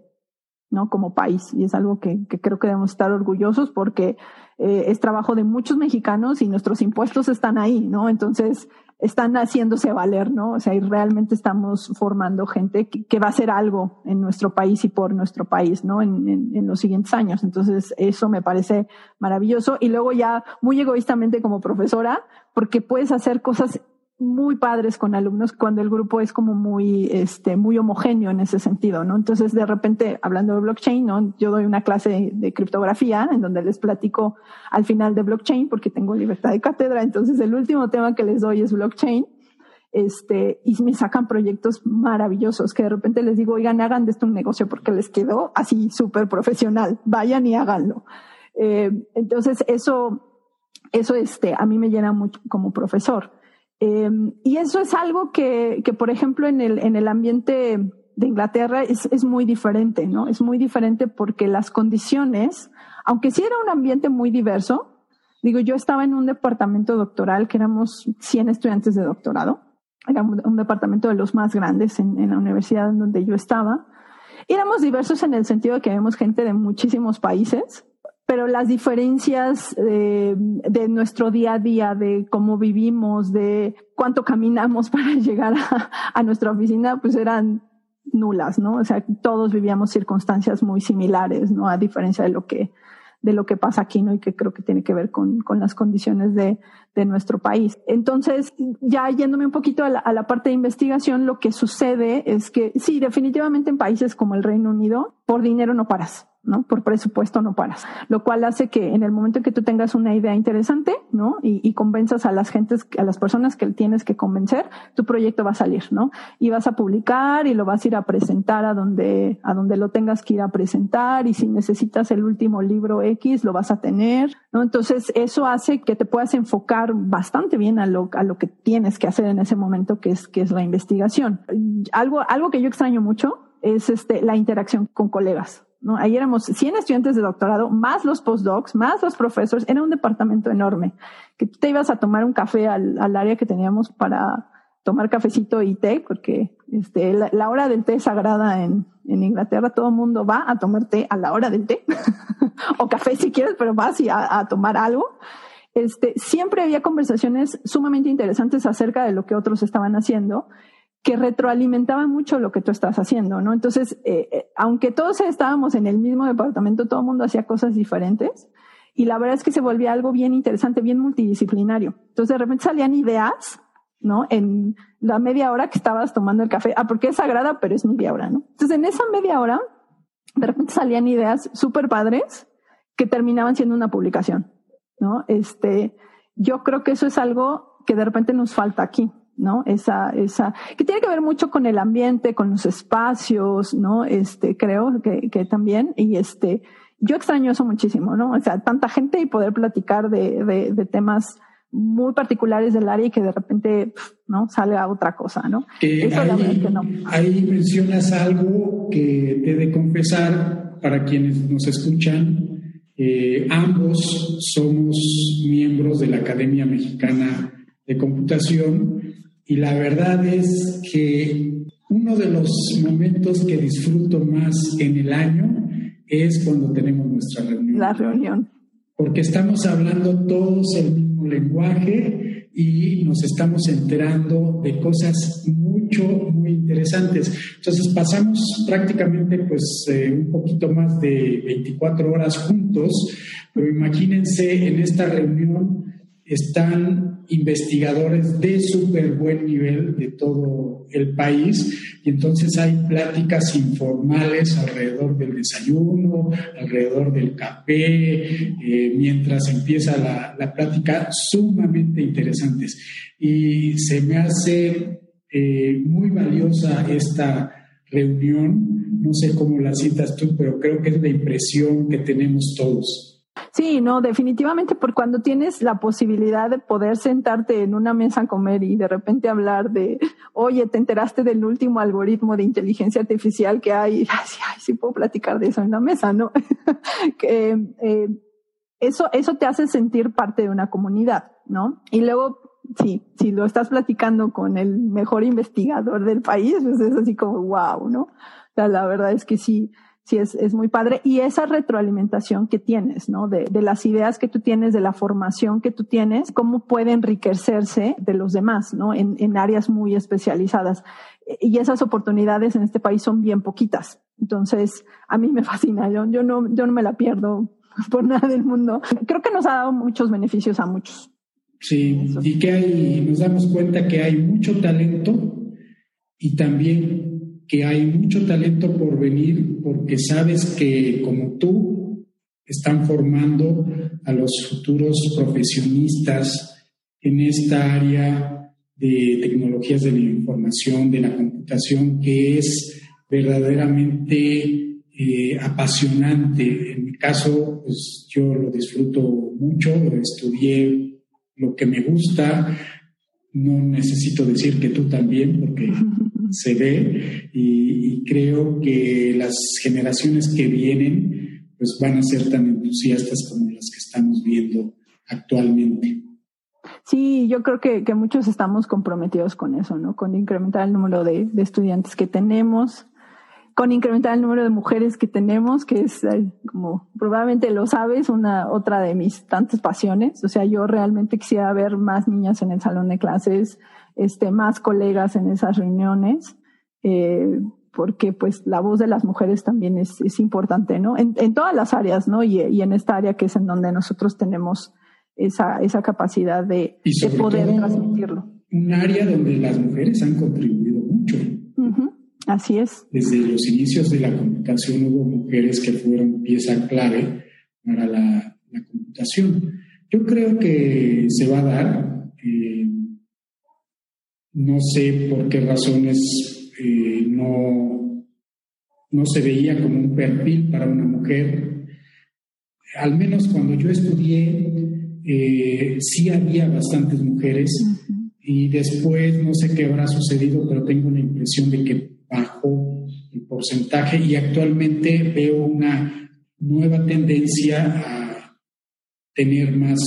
¿no? Como país. Y es algo que, creo que debemos estar orgullosos porque eh, es trabajo de muchos mexicanos y nuestros impuestos están ahí, ¿no? Entonces, están haciéndose valer, ¿no? O sea, y realmente estamos formando gente que, va a hacer algo en nuestro país y por nuestro país, ¿no? En, en, los siguientes años. Entonces, eso me parece maravilloso. Y luego ya muy egoístamente como profesora, porque puedes hacer cosas muy padres con alumnos cuando el grupo es como muy, este, muy homogéneo en ese sentido, ¿no? Entonces, de repente, hablando de blockchain, ¿no? Yo doy una clase de, criptografía en donde les platico al final de blockchain porque tengo libertad de cátedra. Entonces, el último tema que les doy es blockchain. Este, y me sacan proyectos maravillosos que de repente les digo, oigan, hagan de esto un negocio porque les quedó así súper profesional. Vayan y háganlo. Eh, entonces, eso, eso, este, a mí me llena mucho como profesor. Em, y eso es algo que, que, por ejemplo, en el, en el ambiente de Inglaterra es, es, muy diferente, ¿no? Es muy diferente porque las condiciones, aunque sí era un ambiente muy diverso, digo, yo estaba en un departamento doctoral que éramos 100 estudiantes de doctorado, era un, departamento de los más grandes en, en la universidad en donde yo estaba. éramos diversos en el sentido de que vemos gente de muchísimos países, pero las diferencias eh, de nuestro día a día, de cómo vivimos, de cuánto caminamos para llegar a, nuestra oficina, pues eran nulas, ¿no? O sea, todos vivíamos circunstancias muy similares, ¿no? A diferencia de lo que, de lo que pasa aquí, ¿no? Y que creo que tiene que ver con, con las condiciones de, de nuestro país. Entonces, ya yéndome un poquito a la, a la parte de investigación, lo que sucede es que sí, definitivamente en países como el Reino Unido, por dinero no paras. ¿No? Por presupuesto no paras. Lo cual hace que en el momento en que tú tengas una idea interesante, ¿no? Y, y, convenzas a las gentes, a las personas que tienes que convencer, tu proyecto va a salir, ¿no? Y vas a publicar y lo vas a ir a presentar a donde, a donde lo tengas que ir a presentar y si necesitas el último libro X, lo vas a tener, ¿no? Entonces eso hace que te puedas enfocar bastante bien a lo, a lo que tienes que hacer en ese momento, que es, que es la investigación. Algo, algo que yo extraño mucho es este, la interacción con colegas. ¿No? Ahí éramos 100 estudiantes de doctorado, más los postdocs, más los profesores. Era un departamento enorme. Que tú te ibas a tomar un café al, área que teníamos para tomar cafecito y té, porque este, la, hora del té es sagrada en, Inglaterra. Todo el mundo va a tomar té a la hora del té, o café si quieres, pero vas a, a tomar algo. Este, siempre había conversaciones sumamente interesantes acerca de lo que otros estaban haciendo que retroalimentaba mucho lo que tú estás haciendo, ¿no? Entonces, eh, eh, aunque todos estábamos en el mismo departamento, todo el mundo hacía cosas diferentes y la verdad es que se volvía algo bien interesante, bien multidisciplinario. Entonces, de repente salían ideas, ¿no? En la media hora que estabas tomando el café, ah, porque es sagrada, pero es media hora, ¿no? Entonces, en esa media hora, de repente salían ideas súper padres que terminaban siendo una publicación, ¿no? Este, yo creo que eso es algo que de repente nos falta aquí. ¿No? Esa, esa, que tiene que ver mucho con el ambiente, con los espacios, ¿no? Este, creo que, que también, y este, yo extraño eso muchísimo, ¿no? O sea, tanta gente y poder platicar de, de, de temas muy particulares del área y que de repente, ¿no? Sale a otra cosa, ¿no? eso ahí, que no. Ahí mencionas algo que te he de confesar para quienes nos escuchan. Eh, ambos somos miembros de la Academia Mexicana de Computación y la verdad es que Uno de los momentos que disfruto más en el año es cuando tenemos nuestra reunión. La reunión. Porque estamos hablando todos el mismo lenguaje y nos estamos enterando de cosas mucho, muy interesantes. Entonces pasamos prácticamente pues eh, un poquito más de 24 horas juntos, pero imagínense en esta reunión están investigadores de súper buen nivel de todo el país y entonces hay pláticas informales alrededor del desayuno, alrededor del café, eh, mientras empieza la, la, plática, sumamente interesantes. Y se me hace eh, muy valiosa esta reunión, no sé cómo la citas tú, pero creo que es la impresión que tenemos todos. Sí, no, definitivamente, porque cuando tienes la posibilidad de poder sentarte en una mesa a comer y de repente hablar de, oye, te enteraste del último algoritmo de inteligencia artificial que hay, ay, ay sí puedo platicar de eso en la mesa, ¿no? eh, eso, eso te hace sentir parte de una comunidad, ¿no? Y luego, sí, si lo estás platicando con el mejor investigador del país, pues es así como, wow, ¿no? O sea, la verdad es que sí, sí es, es muy padre. Y esa retroalimentación que tienes, ¿no? De, de las ideas que tú tienes, de la formación que tú tienes, cómo puede enriquecerse de los demás, ¿no? En, en áreas muy especializadas. Y esas oportunidades en este país son bien poquitas. Entonces, a mí me fascina. Yo, yo no, yo no me la pierdo por nada del mundo. Creo que nos ha dado muchos beneficios a muchos. Sí, y que hay, nos damos cuenta que hay mucho talento y también que hay mucho talento por venir porque sabes que como tú están formando a los futuros profesionistas en esta área de tecnologías de la información, de la computación, que es verdaderamente eh, apasionante. En mi caso, pues yo lo disfruto mucho, estudié lo que me gusta, no necesito decir que tú también, porque se ve y, creo que las generaciones que vienen pues van a ser tan entusiastas como las que estamos viendo actualmente. Sí, yo creo que, que muchos estamos comprometidos con eso, ¿no? Con incrementar el número de, de estudiantes que tenemos, con incrementar el número de mujeres que tenemos, que es como probablemente lo sabes, una otra de mis tantas pasiones. O sea, yo realmente quisiera ver más niñas en el salón de clases, este, más colegas en esas reuniones, eh, porque pues la voz de las mujeres también es, es importante, ¿no? En, en, todas las áreas, ¿no? Y, y, en esta área que es en donde nosotros tenemos esa, esa capacidad de, de poder transmitirlo. Un área donde las mujeres han contribuido mucho. Uh Así es. Desde los inicios de la computación hubo mujeres que fueron pieza clave para la, la computación. Yo creo que se va a dar. Eh, no sé por qué razones eh, no, no se veía como un perfil para una mujer. Al menos cuando yo estudié, eh, sí había bastantes mujeres y después no sé qué habrá sucedido, pero tengo la impresión de que bajó el porcentaje y actualmente veo una nueva tendencia a tener más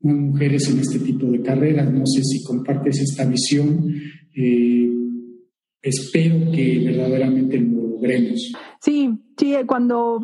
mujeres en este tipo de carreras. No sé si compartes esta visión. Eh, espero que verdaderamente lo logremos. Sí, sí, cuando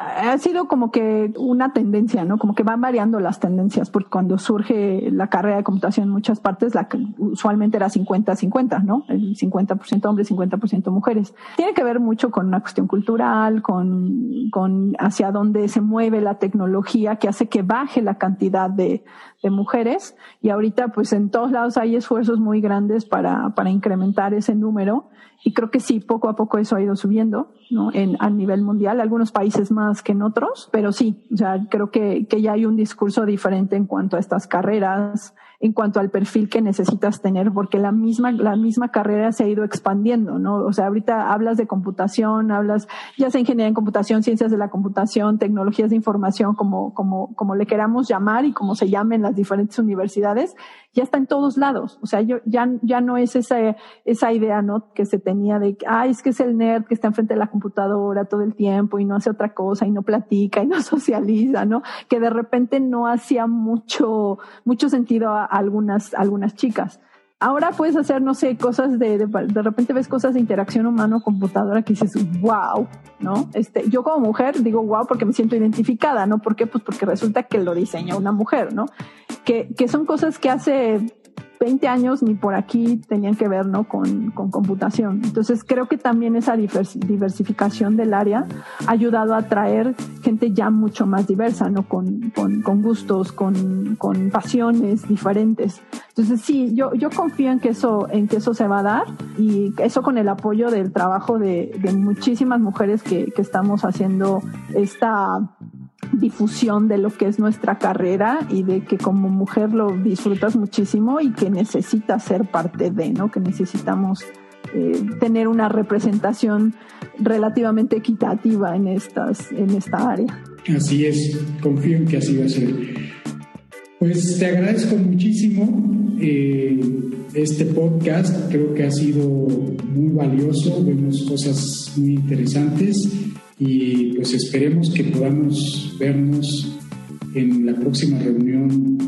ha sido como que una tendencia, ¿no? Como que van variando las tendencias, porque cuando surge la carrera de computación en muchas partes, la, usualmente era 50-50, ¿no? El 50% hombres, 50% mujeres. Tiene que ver mucho con una cuestión cultural, con, con hacia dónde se mueve la tecnología, que hace que baje la cantidad de, de mujeres. Y ahorita, pues en todos lados hay esfuerzos muy grandes para, para incrementar ese número y creo que sí, poco a poco eso ha ido subiendo, ¿no? En, a nivel mundial, algunos países más que en otros, pero sí, o sea, creo que, que ya hay un discurso diferente en cuanto a estas carreras, en cuanto al perfil que necesitas tener, porque la misma, la misma carrera se ha ido expandiendo, ¿no? O sea, ahorita hablas de computación, hablas, ya sea ingeniería en computación, ciencias de la computación, tecnologías de información, como, como, como le queramos llamar y como se llamen las diferentes universidades, ya está en todos lados. O sea, yo, ya, ya no es esa, esa idea, ¿no? Que se tenía de ay, es que es el nerd que está enfrente de la computadora todo el tiempo y no hace otra cosa y no platica y no socializa, ¿no? Que de repente no hacía mucho, mucho sentido a algunas, algunas chicas. ahora puedes hacer, no sé, cosas de, de, de repente ves cosas de interacción humano-computadora que dices, wow, ¿no? Este, yo como mujer digo wow porque me siento identificada, ¿no? ¿Por qué? Pues porque resulta que lo diseña una mujer, ¿no? Que, que son cosas que hace 20 años ni por aquí tenían que ver ¿no? con, con computación. Entonces creo que también esa diversificación del área ha ayudado a atraer gente ya mucho más diversa, ¿no? con, con, con gustos, con, con, pasiones diferentes. Entonces sí, yo, yo confío en que, eso, en que eso se va a dar y eso con el apoyo del trabajo de, de muchísimas mujeres que, que estamos haciendo esta difusión de lo que es nuestra carrera y de que como mujer lo disfrutas muchísimo y que necesitas ser parte de, ¿no? Que necesitamos eh, tener una representación relativamente equitativa en estas, en esta área. Así es, confío en que así va a ser. Pues te agradezco muchísimo eh, este podcast, creo que ha sido muy valioso, vemos cosas muy interesantes y pues esperemos que podamos vernos en la próxima reunión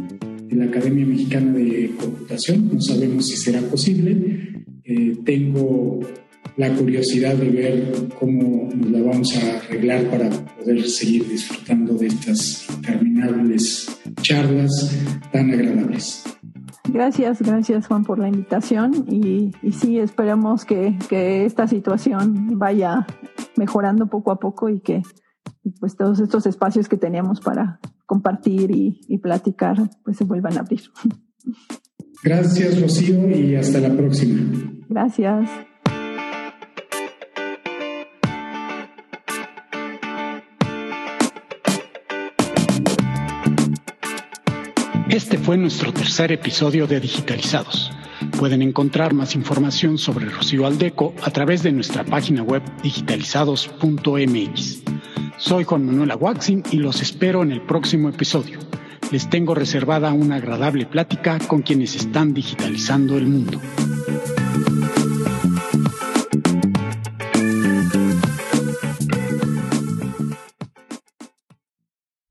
de la Academia Mexicana de Computación. No sabemos si será posible. Eh, tengo la curiosidad de ver cómo nos la vamos a arreglar para poder seguir disfrutando de estas interminables charlas tan agradables. Gracias, gracias Juan por la invitación y, y sí, esperamos que, que, esta situación vaya mejorando poco a poco y que pues todos estos espacios que teníamos para compartir y, y platicar pues se vuelvan a abrir. Gracias Rocío y hasta la próxima. Gracias. Este fue nuestro tercer episodio de Digitalizados. Pueden encontrar más información sobre Rocío Aldeco a través de nuestra página web digitalizados.mx. Soy Juan Manuel Aguaxin y los espero en el próximo episodio. Les tengo reservada una agradable plática con quienes están digitalizando el mundo.